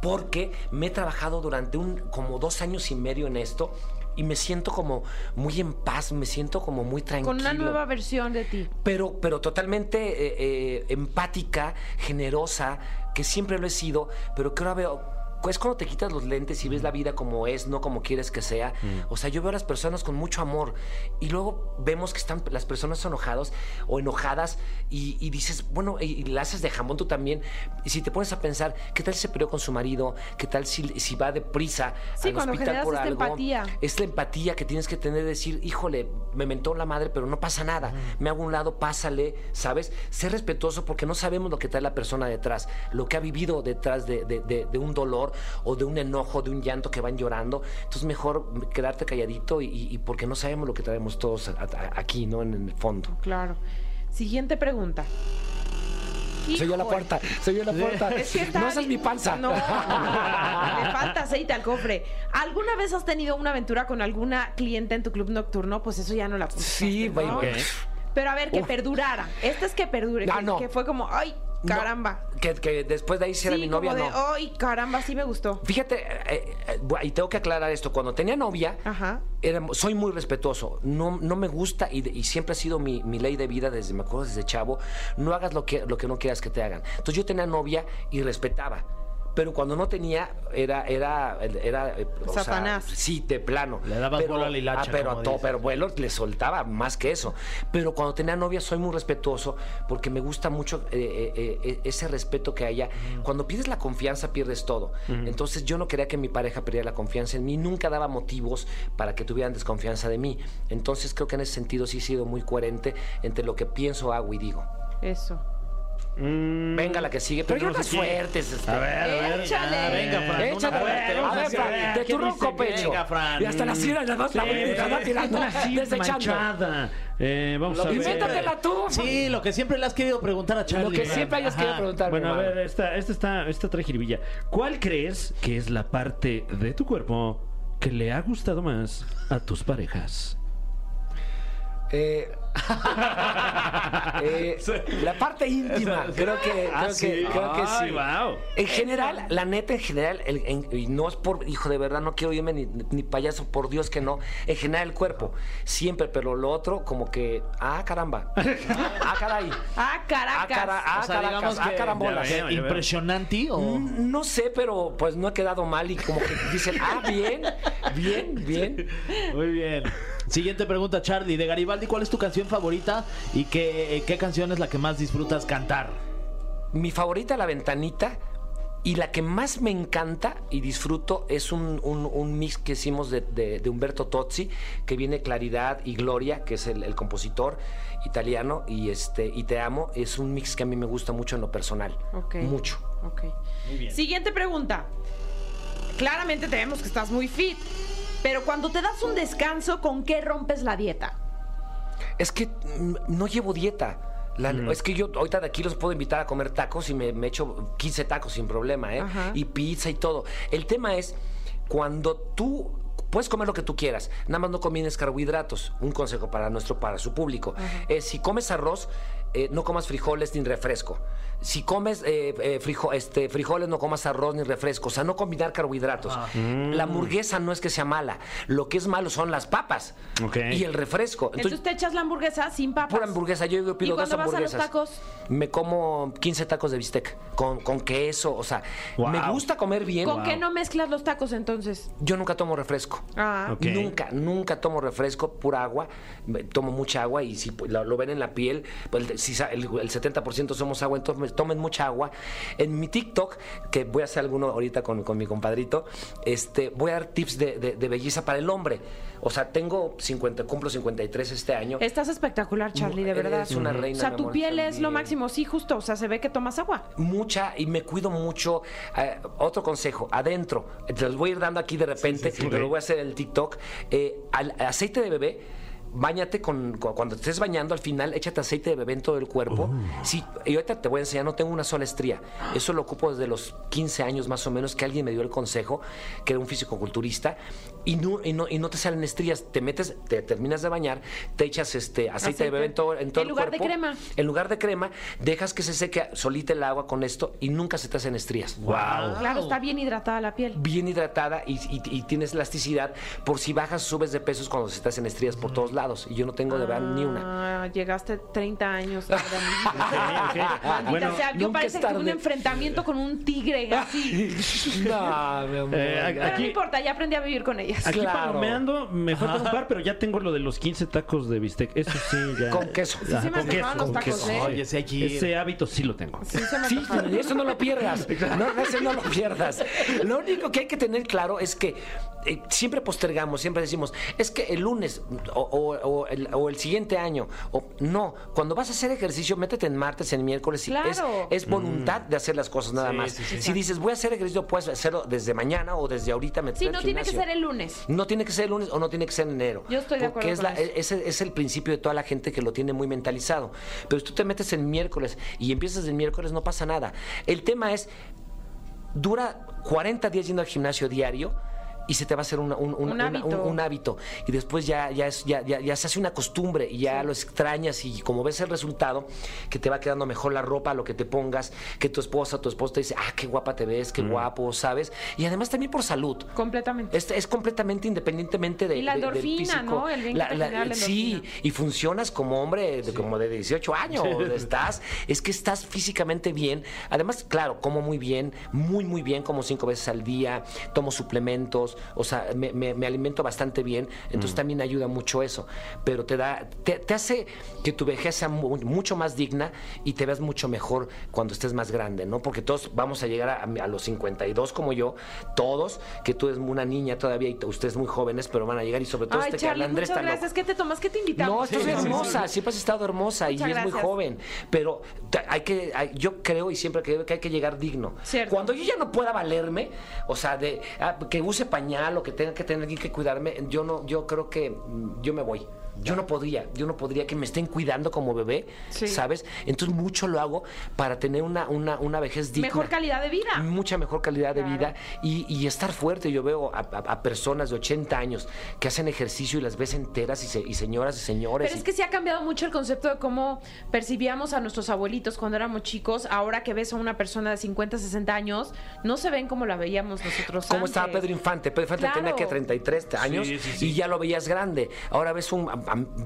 D: porque me he trabajado durante un, como dos años y medio en esto, y me siento como muy en paz, me siento como muy tranquilo
A: Con una nueva versión de ti.
D: pero, pero totalmente eh, eh, empática, generosa, que siempre lo he sido, pero que ahora veo. Es cuando te quitas los lentes y ves la vida como es, no como quieres que sea. O sea, yo veo a las personas con mucho amor y luego vemos que están las personas enojados o enojadas y, y dices, bueno, y, y la haces de jamón tú también. Y si te pones a pensar, ¿qué tal si se peleó con su marido? ¿Qué tal si, si va deprisa
A: Sí,
D: al
A: cuando
D: hospital
A: generas
D: por
A: esta
D: algo?
A: empatía.
D: Es la empatía que tienes que tener, decir, híjole, me mentó la madre, pero no pasa nada. Me hago un lado, pásale, ¿sabes? Ser respetuoso porque no sabemos lo que trae la persona detrás, lo que ha vivido detrás de, de- de- de un dolor o de un enojo, de un llanto que van llorando. Entonces, mejor quedarte calladito y, porque no sabemos lo que traemos todos a- a- aquí, ¿no? En, el fondo.
A: Claro. Siguiente pregunta.
D: Soy yo la puerta, soy yo la puerta.
A: Es que está-
D: No, esa es mi panza.
A: No, le falta aceite al cofre. ¿Alguna vez has tenido una aventura con alguna cliente en tu club nocturno? Pues eso ya no la puse.
D: Sí.
A: ¿no?
D: güey.
A: Pero a ver, que
D: Uf.
A: perdurara. Esta es que perdure.
D: Ah,
A: que,
D: no.
A: que fue como, ay,
D: No,
A: caramba.
D: que, que después de ahí sí era mi novia,
A: como de,
D: no.
A: ay, caramba, sí me gustó.
D: Fíjate, eh, eh, y tengo que aclarar esto, cuando tenía novia,
A: Ajá.
D: era- soy muy respetuoso, no, no me gusta y, y siempre ha sido mi, mi ley de vida desde, me acuerdo desde chavo, no hagas lo que, lo que no quieras que te hagan. Entonces yo tenía novia y respetaba. Pero cuando no tenía, era, era, era eh, o sea,
A: Satanás.
D: sí, de plano.
C: Le dabas
D: pero,
C: vuelo a la hilacha,
D: ah, pero, a todo, pero vuelo le soltaba más que eso. Pero cuando tenía novia soy muy respetuoso porque me gusta mucho eh, eh, eh, ese respeto que haya. Cuando pierdes la confianza, pierdes todo. Entonces yo no quería que mi pareja perdiera la confianza en mí. Nunca daba motivos para que tuvieran desconfianza de mí. Entonces creo que en ese sentido sí he sido muy coherente entre lo que pienso, hago y digo.
A: Eso.
B: Mm,
D: Venga la que sigue, pero yo
B: no
D: fuertes. este.
B: A ver, a ver.
A: Échale.
B: ya,
C: Venga, Fran, fuerte,
D: a ver,
C: a
D: Fran, de
B: ¿qué
D: tu ronco pecho.
C: Venga, Fran.
D: Y hasta la sierra, la vas la la tirando, desechando.
B: Eh, vamos a ver.
D: Invéntatela tú.
C: Sí, lo que siempre le has querido preguntar a Charlie.
D: Lo que siempre hayas querido preguntar.
B: Bueno, a ver, esta, esta está, esta trae jiribilla. ¿Cuál crees que es la parte de tu cuerpo que le ha gustado más a tus parejas?
D: Eh, eh, la parte íntima, creo que, creo
C: Ah,
D: que,
C: sí.
D: creo que
B: Ay,
D: sí.
B: wow.
D: En general, la neta, en general, el- en- y no es por, hijo, de verdad, no quiero irme ni, ni payaso, por Dios que no. En general, el cuerpo, siempre, pero lo otro, como que, ah, caramba. Ah, caray.
A: Ah,
D: Ah,
A: Caracas.
D: cara- ah,
C: O sea,
D: caracas, ah,
C: que-
D: carambolas.
B: Ya veo, ya veo.
C: ¿Impresionante o...?
D: Mm, No sé, pero pues no he quedado mal y como que dicen, ah, bien, bien, bien.
C: Muy bien. Siguiente pregunta, Charlie. De Garibaldi, ¿cuál es tu canción favorita y qué, qué canción es la que más disfrutas cantar?
D: Mi favorita, La Ventanita. Y la que más me encanta y disfruto es un, un- un mix que hicimos de, de- de Humberto Tozzi, que viene Claridad y Gloria, que es el, el compositor italiano, y este y Te Amo. Es un mix que a mí me gusta mucho en lo personal.
A: Ok.
D: Mucho.
A: Ok. Siguiente pregunta. Claramente tenemos que estás muy fit. Pero cuando te das un descanso, ¿con qué rompes la dieta?
D: Es que mm, no llevo dieta. La- Es que yo ahorita de aquí los puedo invitar a comer tacos y me, me echo 15 tacos sin problema, ¿eh?
A: Ajá.
D: Y pizza y todo. El tema es cuando tú puedes comer lo que tú quieras, nada más no combines carbohidratos. Un consejo para nuestro, para su público. es si comes arroz, eh, no comas frijoles ni refresco. Si comes eh, eh, frijo- este, frijoles, no comas arroz ni refresco. O sea, no combinar carbohidratos. La hamburguesa no es que sea mala. Lo que es malo son las papas y el refresco.
A: Entonces, te echas la hamburguesa sin papas.
D: Pura hamburguesa, yo yo pido
A: ¿Y cuando
D: dos
A: vas a los
D: hamburguesas.
A: tacos?
D: Me como 15 tacos de bistec con, con queso, o sea,
B: Wow.
D: me gusta comer bien.
A: ¿Con qué no mezclas los tacos entonces?
D: Yo nunca tomo refresco.
A: Ah.
B: Ok.
D: Nunca, nunca tomo refresco, pura agua. Tomo mucha agua y si lo, lo ven en la piel, pues, si el, el 70% somos agua, entonces tomen mucha agua. En mi TikTok, que voy a hacer alguno ahorita con, con mi compadrito, este, voy a dar tips de, de- de belleza para el hombre. O sea, tengo 50, cumplo 53 este año.
A: Estás espectacular, Charlie, de verdad.
D: una reina,
A: O sea, tu
D: amor,
A: piel es lo máximo, sí, justo. O sea, se ve que tomas agua.
D: mucha y me cuido mucho. Eh, otro consejo, adentro, te los voy a ir dando aquí de repente, pero lo voy a hacer en el TikTok. Eh, al, aceite de bebé. Báñate con, cu- cuando te estés bañando al final, échate aceite de bebé en todo el cuerpo. Sí, y ahorita te voy a enseñar, no tengo una sola estría. Eso lo ocupo desde los 15 años más o menos, que alguien me dio el consejo, que era un fisicoculturista, y no, y no, y no te salen estrías. Te metes, te terminas de bañar, te echas este aceite,
A: Aceite.
D: de bebé en todo, en todo
A: En
D: el
A: lugar de
D: cuerpo.
A: crema.
D: En lugar de crema, dejas que se seque solita el agua con esto y nunca se te hacen estrías.
B: Wow.
A: Claro, está bien hidratada la piel.
D: Bien hidratada y, y- y tienes elasticidad por si bajas, subes de pesos cuando se te hacen estrías por todos lados. Y yo no tengo de verdad ni una.
A: Ah, llegaste 30 años tarde, amigo.
B: ok.
A: Maldita
B: Bueno,
A: sea, yo parece que tuve un enfrentamiento con un tigre así.
D: No, mi amor.
B: Eh,
A: Pero no
B: aquí,
A: importa, ya aprendí a vivir con ellas.
B: aquí
D: Claro.
B: palomeando, me falta un par, pero ya tengo lo de los 15 tacos de bistec. Eso sí, ya.
D: Con queso.
A: Sí me
B: con queso,
A: antojaron los
B: con
A: tacos,
B: queso.
A: ¿eh?
C: Oye.
B: Ese hábito sí lo tengo.
A: Sí, se me
D: Sí, eso no lo pierdas. No, ese no lo pierdas. Lo único que hay que tener claro es que eh, siempre postergamos, siempre decimos, es que el lunes o, o- o el, o el siguiente año. O, no, cuando vas a hacer ejercicio, métete en martes, en miércoles. y Es,
A: Claro.
D: es voluntad de hacer las cosas nada
C: Sí,
D: más.
C: sí, sí,
D: si dices, voy a hacer ejercicio, puedes hacerlo desde mañana o desde ahorita.
A: Sí,
D: al
A: no tiene que ser el lunes.
D: No tiene que ser el lunes o no tiene que ser en enero.
A: Yo estoy de
D: Porque
A: acuerdo
D: es
A: con
D: la-
A: eso.
D: ese es el principio de toda la gente que lo tiene muy mentalizado. Pero si tú te metes en miércoles y empiezas el miércoles, no pasa nada. El tema es, dura 40 días yendo al gimnasio diario y se te va a hacer una- un, un-
A: Un
D: una-
A: hábito.
D: un hábito. Y después ya, ya, es, ya, ya, ya se hace una costumbre y ya lo extrañas y como ves el resultado, que te va quedando mejor la ropa, lo que te pongas, que tu esposa, tu esposo te dice, ah, qué guapa te ves,
A: Mm.
D: qué guapo, ¿sabes? Y además también por salud.
A: Completamente.
D: Es, es completamente independientemente de,
A: Y la
D: de- del
A: endorfina,
D: físico.
A: ¿no? El bien que te genera la
D: sí, y funcionas como hombre de, como de 18 años. Estás, es que estás físicamente bien. Además, claro, como muy bien, muy, muy bien, como cinco veces al día, tomo suplementos, o sea, me, me- me alimento bastante bien. Entonces también ayuda mucho eso. Pero te da, te, te hace que tu vejez sea mu- mucho más digna y te veas mucho mejor cuando estés más grande, ¿no? Porque todos vamos a llegar a, a los 52 como yo, todos, que tú eres una niña todavía y ustedes muy jóvenes, pero van a llegar y sobre todo
A: Ay,
D: este que
A: Charlie,
D: habla Andrés
A: muchas
D: tan loco.
A: gracias. ¿Qué te tomas? ¿Qué te invitamos?
D: No, estás
A: Sí, sí, sí.
D: hermosa, siempre has estado hermosa y
A: Muchas
D: es muy
A: gracias.
D: joven. Pero hay que, hay- yo creo y siempre creo que hay que llegar digno.
A: Cierto.
D: Cuando yo ya no pueda valerme, o sea, de ah, que use pañal o que tenga que tener que cuidarme, yo no, yo creo que mm, yo me voy. Yo no podría, yo no podría que me estén cuidando como bebé,
A: Sí.
D: ¿sabes? Entonces mucho lo hago para tener una, una, una vejez digna.
A: Mejor calidad de vida.
D: Mucha mejor calidad de
A: Claro.
D: vida y, y estar fuerte. Yo veo a, a- a personas de 80 años que hacen ejercicio y las ves enteras y, se- y señoras y señores.
A: Pero
D: y-
A: es que sí ha cambiado mucho el concepto de cómo percibíamos a nuestros abuelitos cuando éramos chicos. Ahora que ves a una persona de 50, 60 años, no se ven como la veíamos nosotros
D: ¿Cómo
A: antes.
D: estaba Pedro Infante? Pedro Infante
A: Claro.
D: tenía que 33 años
C: Sí, sí, sí.
D: y ya lo veías grande. Ahora ves un,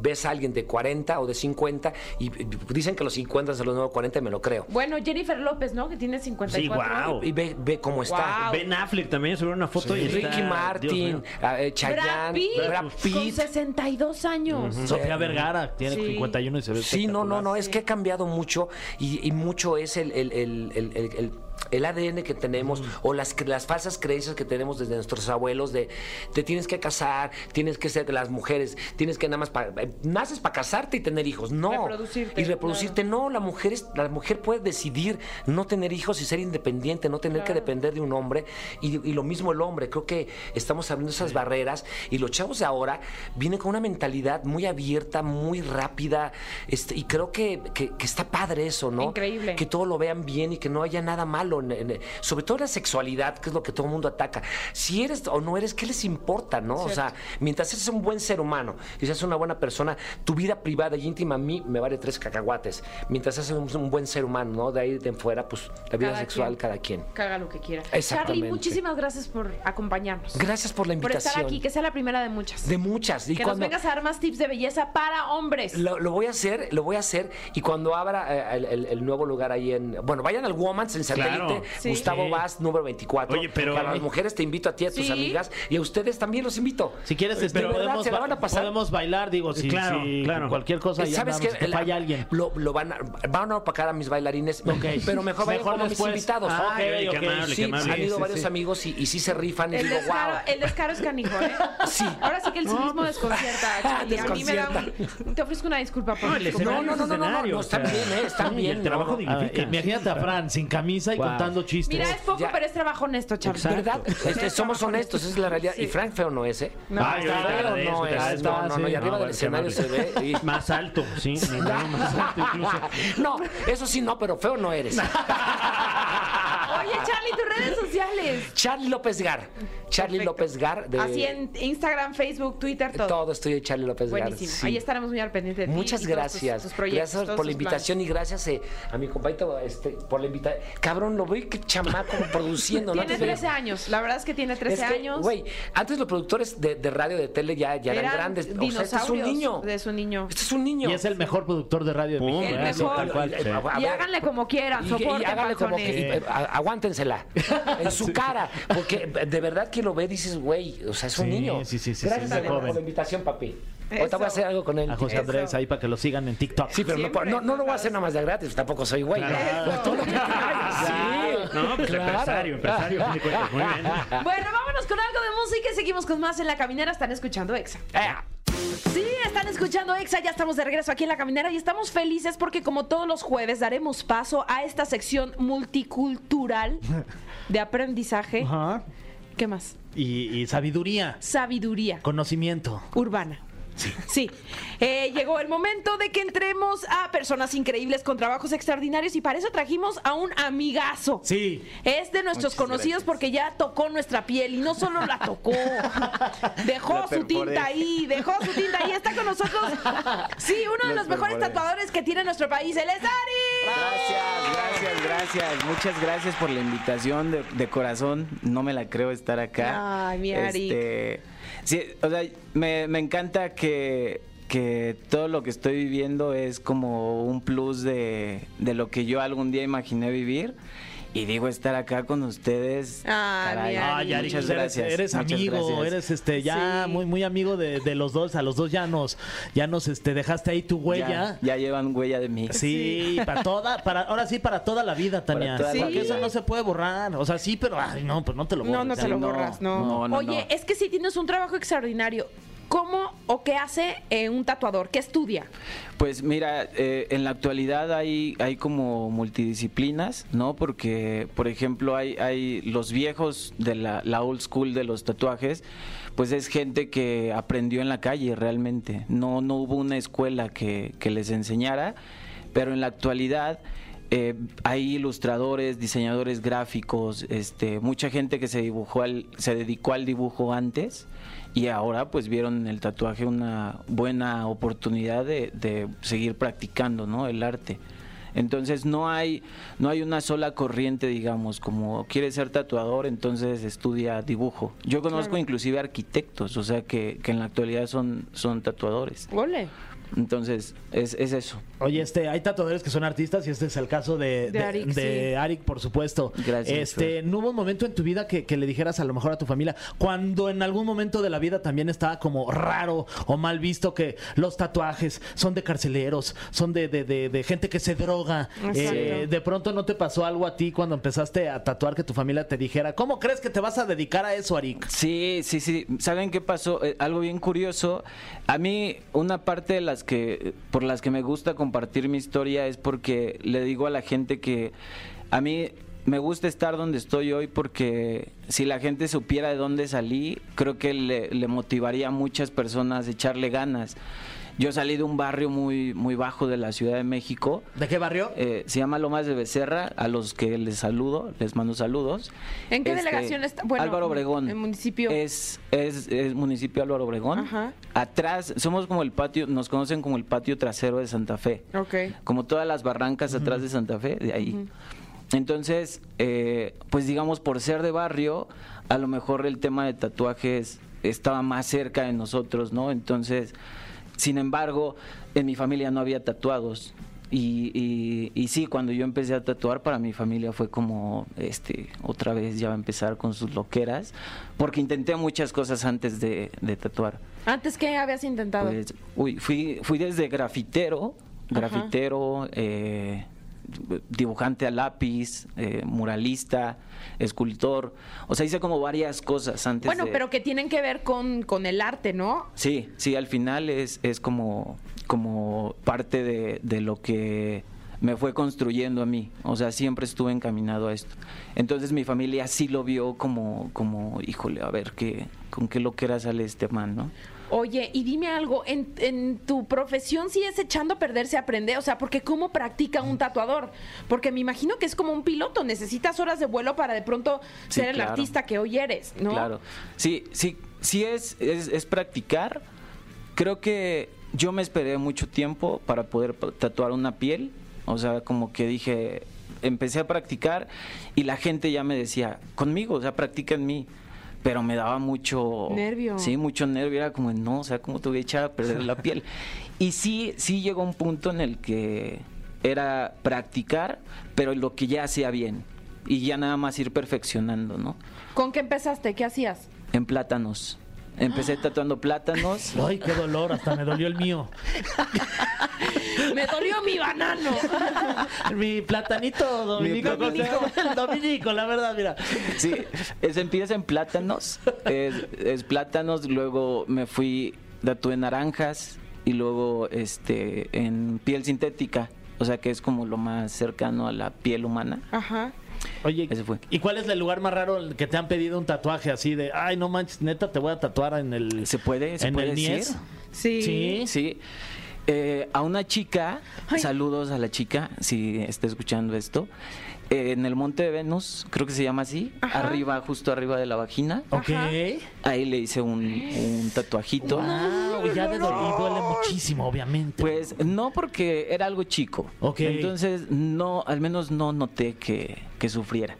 D: ves a alguien de 40 o de 50 y, y dicen que los 50 son los nuevos 40 y me lo creo.
A: Bueno, Jennifer López, ¿no? Que tiene 54.
B: Sí, guau.
D: Y ve, ve cómo está.
A: Wow.
B: Ben Affleck también subió una foto y está,
D: Ricky
B: Dios
D: Martin, a- eh,
A: Brad
D: Chayanne,
A: Pitt,
D: Brad
A: con
D: Pitt.
A: 62 años.
C: Sofía Vergara tiene
A: Sí.
C: 51 y se ve
D: Sí, no, no, no, es que ha cambiado mucho y, y mucho es el, el- el- el- el- ADN que tenemos o las, las falsas creencias que tenemos desde nuestros abuelos de te tienes que casar, tienes que ser de las mujeres, tienes que nada más para naces para casarte y tener hijos, no.
A: Reproducirte,
D: y reproducirte, no, la mujer es, la mujer puede decidir no tener hijos y ser independiente, no tener que depender de un hombre y, y lo mismo el hombre, creo que estamos abriendo esas barreras y los chavos de ahora vienen con una mentalidad muy abierta, muy rápida este, y creo que, que- que está padre eso, ¿no?
A: Increíble.
D: Que todo lo vean bien y que no haya nada malo, en- en- sobre todo la sexualidad, que es lo que todo el mundo ataca. Si eres o no eres, ¿qué les importa, no? O sea, mientras eres un buen ser humano y seas una buena persona, tu vida privada y íntima a mí me vale tres cacahuates. Mientras seas un, un buen ser humano, ¿no? De ahí de en fuera, pues la vida
A: Cada
D: sexual,
A: quien.
D: cada quien.
A: Haga lo que quiera.
D: Exactamente.
A: Charlie, muchísimas gracias por acompañarnos.
D: Gracias por la
A: Por
D: invitación.
A: estar aquí, que sea la primera de muchas.
D: De muchas. Y
A: que
D: cuando
A: nos vengas a dar más tips de belleza para hombres.
D: lo, lo voy a hacer, lo voy a hacer. Y cuando abra eh, el, el- el nuevo lugar ahí en. Bueno, vayan al Woman's en satélite.
B: Claro.
A: Sí.
D: Gustavo. Vaz, número 24.
B: Oye, pero-
D: Para las mujeres te invito a ti, a tus
A: Sí.
D: amigas. Y a ustedes también los invito.
C: Si quieres, este,
D: De verdad,
C: podemos,
D: se la van a pasar.
C: podemos bailar, digo, si,
B: Claro,
C: si
B: claro.
C: cualquier cosa ya
D: ¿Sabes
C: andamos, que
D: La-
C: falla alguien.
D: Lo, lo van, a, van a opacar a mis bailarines. Pero mejor vayan
C: Mejor
D: como
C: después.
D: mis invitados.
C: Ah,
D: Ok,
C: ok,
B: qué amable,
D: Sí,
B: qué amable.
D: han ido varios
C: sí.
D: amigos y, y sí se rifan. Y
A: El
D: digo,
A: descaro,
D: wow.
A: el descaro es canijo, ¿eh?
D: Sí.
A: Ahora sí que el cinismo desconcierta, Charlie. A mí me da un... Te ofrezco una disculpa por
B: No,
D: no, no, no, no,
B: sea,
D: bien, ¿eh? Están
B: sí,
D: bien,
B: El trabajo
D: no.
B: Dignifica.
C: imagínate a Fran sin camisa y
B: Wow.
C: contando chistes.
A: Mira, es poco,
D: Ya.
A: pero es trabajo honesto, Charlie.
B: Exacto.
D: ¿Verdad? Este, somos honestos, esa es la realidad.
A: Sí.
D: Y Frank feo no es, ¿eh?
A: No,
B: Ay,
A: está
B: ahorita
A: bien.
B: agradezco,
D: no
B: te
D: es,
B: agradezco.
D: no, no, no, y
C: sí.
D: arriba
B: No,
D: del
B: qué
D: escenario se ve. y-
B: Más alto, sí. me veo más alto incluso.
D: No, eso sí no, pero feo no eres.
A: Oye, Charlie, tus redes sociales.
D: Charlie López Gar. Charlie
A: Perfecto.
D: López Gar. De,
A: Así en Instagram, Facebook, Twitter, todo.
D: todo. estoy de Charlie López Gar.
A: Buenísimo.
D: sí.
A: Ahí estaremos muy al pendiente de ti
D: Muchas
A: y todos tus-
D: gracias.
A: tus proyectos,
D: gracias por la invitación y gracias eh, a mi compañero este, por la invitación. Cabrón, lo veo que chamaco produciendo. ¿no?
A: Tiene
D: Antes
A: 13 años. La verdad es que tiene 13
D: Es que,
A: años.
D: Güey, antes los productores de, de radio, de tele ya, ya eran,
A: Eran
D: grandes. O sea, este es un niño.
A: de su niño.
D: Este es un niño.
C: Y es el mejor productor de radio de
B: Pum,
C: México.
A: El
C: ¿eh?
A: mejor.
C: Tal cual.
D: Y-
A: háganle como quieran,
D: y- y
A: soporten,
D: háganle como
A: panzones.
D: que, y, a- aguántensela en su cara, porque de verdad que lo ve dices, güey, o sea, es un
C: Sí,
D: niño.
C: sí, sí, sí,
D: Gracias a por la invitación, papi. Ahorita voy a hacer algo con él.
C: A José. Andrés ahí para que lo sigan en TikTok.
D: Sí, pero no,
A: Siempre,
D: no, no lo voy a hacer nada más de gratis, tampoco soy güey. Pues todo lo que traigas, sí.
B: No, pues
D: Claro.
B: empresario, empresario. Muy bien.
A: Bueno, vámonos con algo de música y seguimos con más en la caminera. Están escuchando Exa.
D: Eh,
A: Sí, están escuchando Exa, ya estamos de regreso aquí en la caminera y estamos felices porque como todos los jueves daremos paso a esta sección multicultural de aprendizaje.
C: Ajá.
A: ¿Qué más?
C: Y, y sabiduría,
A: Sabiduría
C: conocimiento.
A: urbana. Sí. Eh, llegó el momento de que entremos a personas increíbles con trabajos extraordinarios y para eso trajimos a un amigazo.
C: Sí.
A: Es de nuestros
F: Muchas
A: conocidos
F: gracias.
A: porque ya tocó nuestra piel y no solo la tocó, dejó
F: La
A: su tinta ahí, dejó su tinta ahí. Está con nosotros, sí, uno de
F: La
A: los mejores tatuadores que tiene nuestro país, el es Ari.
F: Gracias, gracias, gracias. Muchas gracias por la invitación de, de corazón. No me la creo estar acá.
A: Ay, mi Ari.
F: Este, sí, o sea, me, me encanta que, que todo lo que estoy viviendo es como un plus de, de lo que yo algún día imaginé vivir. Y digo, estar acá con ustedes.
A: Ari,
F: muchas gracias.
C: Eres, eres
F: muchas
C: amigo,
F: gracias.
C: eres este ya
A: Sí.
C: muy muy amigo de, de los dos. A los dos ya nos ya nos este dejaste ahí tu huella.
F: Ya, ya llevan huella de mí.
C: Sí, para toda, para, ahora sí para toda la vida, Tania.
F: toda
A: la
C: Porque eso no se puede borrar. O sea, sí, pero ay, no, pues no te lo borres.
A: No, no te lo borras, no.
F: no, no,
A: Oye,
F: no.
A: es que si tienes un trabajo extraordinario, ¿cómo o qué hace eh, un tatuador? ¿Qué estudia?
F: Pues mira, eh, en la actualidad hay, hay como multidisciplinas, ¿no? Porque, por ejemplo, hay, hay los viejos de la, old school de los tatuajes, pues es gente que aprendió en la calle realmente. No, no hubo una escuela que les enseñara, pero en la actualidad eh, hay ilustradores, diseñadores gráficos, este, mucha gente que se dibujó al, se dedicó al dibujo antes y ahora pues vieron en el tatuaje una buena oportunidad de, de seguir practicando ¿no? el arte. Entonces no hay, no hay una sola corriente, digamos, como quieres ser tatuador, entonces estudia dibujo. Yo conozco inclusive arquitectos, o sea que, que en la actualidad son, son tatuadores.
A: Ole.
F: Entonces, es, es eso.
C: Oye, este, hay tatuadores que son artistas y este es el caso de,
A: De Arik,
C: de
A: sí.
C: Arik, por supuesto.
F: Gracias,
C: Este. ¿no hubo un momento en tu vida que, que le dijeras a lo mejor a tu familia, cuando en algún momento de la vida también estaba como raro o mal visto que los tatuajes son de carceleros, son de, de, de- de gente que se droga? Eh, de pronto no te pasó algo a ti cuando empezaste a tatuar que tu familia te dijera, ¿cómo crees que te vas a dedicar a eso, Arik?
F: Sí, sí, sí. ¿Saben qué pasó? Eh, algo bien curioso. A mí, una parte de que, por las que me gusta compartir mi historia es porque le digo a la gente que a mí me gusta estar donde estoy hoy porque si la gente supiera de dónde salí, creo que le, le motivaría a muchas personas a echarle ganas. Yo salí de un barrio muy, muy bajo de la Ciudad de México.
C: ¿De qué barrio?
F: Eh, se llama Lomas de Becerra, a los que les saludo, les mando saludos.
A: ¿En qué
F: Este,
A: delegación está? Bueno,
F: Álvaro Obregón.
A: el municipio.
F: Es, es, es municipio Álvaro Obregón.
A: Ajá.
F: Atrás, somos como el patio, nos conocen como el patio trasero de Santa Fe.
A: Ok.
F: Como todas las barrancas atrás de Santa Fe, de ahí. Entonces, eh, pues digamos, por ser de barrio, a lo mejor el tema de tatuajes estaba más cerca de nosotros, ¿no? Entonces, sin embargo, en mi familia no había tatuados. Y, y, y sí, cuando yo empecé a tatuar, para mi familia fue como, este, otra vez ya va a empezar con sus loqueras, porque intenté muchas cosas antes de, de tatuar.
A: ¿Antes qué habías intentado?
F: Pues, uy, fui, fui desde grafitero, grafitero, eh, dibujante a lápiz, eh, muralista, escultor. O sea, hice como varias cosas antes
A: bueno,
F: de-
A: pero que tienen que ver con, con el arte, ¿no?
F: Sí, sí, al final es, es como, como parte de, de lo que me fue construyendo a mí. O sea, siempre estuve encaminado a esto. Entonces mi familia sí lo vio como, como híjole, a ver qué, con qué loquera sale este man, ¿no?
A: Oye, y dime algo, en, en tu profesión sí es echando a perder se aprende, o sea, porque ¿cómo practica un tatuador? Porque me imagino que es como un piloto, necesitas horas de vuelo para de pronto
F: Sí,
A: ser el
F: claro.
A: artista que hoy eres, ¿no?
F: Claro. Sí, sí, sí es, es, es practicar. Creo que yo me esperé mucho tiempo para poder tatuar una piel. O sea, como que dije, empecé a practicar y la gente ya me decía, conmigo, o sea, practica en mí. Pero me daba mucho...
A: Nervio.
F: Sí, mucho nervio. Era como, no, o sea, ¿cómo te voy a echar a perder la piel? Y sí, sí llegó un punto en el que era practicar, pero lo que ya hacía bien. Y ya nada más ir perfeccionando, ¿no?
A: ¿Con qué empezaste? ¿Qué hacías?
F: En plátanos. Empecé tatuando plátanos.
C: Ay, qué dolor, hasta me dolió el mío.
A: Me dolió mi banano.
C: Mi platanito Dominico.
F: Mi.
C: El Dominico, la verdad, mira.
F: Sí, es, empieza en plátanos. Es, es plátanos, luego me fui, tatué naranjas y luego este en piel sintética. O sea que es como lo más cercano a la piel humana.
A: Ajá.
C: Oye,
F: Ese fue.
C: ¿y cuál es el lugar más raro que te han pedido un tatuaje así de, ay, no manches, neta, te voy a tatuar en el.
F: ¿Se puede? ¿Se
C: en
F: puede
C: el
F: decir?
C: Nies?
A: Sí.
C: Sí.
F: Sí. Eh, a una chica,
A: Ay.
F: saludos a la chica, si está escuchando esto, eh, en el Monte de Venus, creo que se llama así,
A: Ajá.
F: arriba, justo arriba de la vagina,
C: Ok.
F: Ahí le hice un, un tatuajito.
C: Wow, ya de
A: dolor.
C: duele muchísimo, obviamente.
F: Pues no porque era algo chico.
C: Ok.
F: Entonces no, al menos no noté que, que sufriera.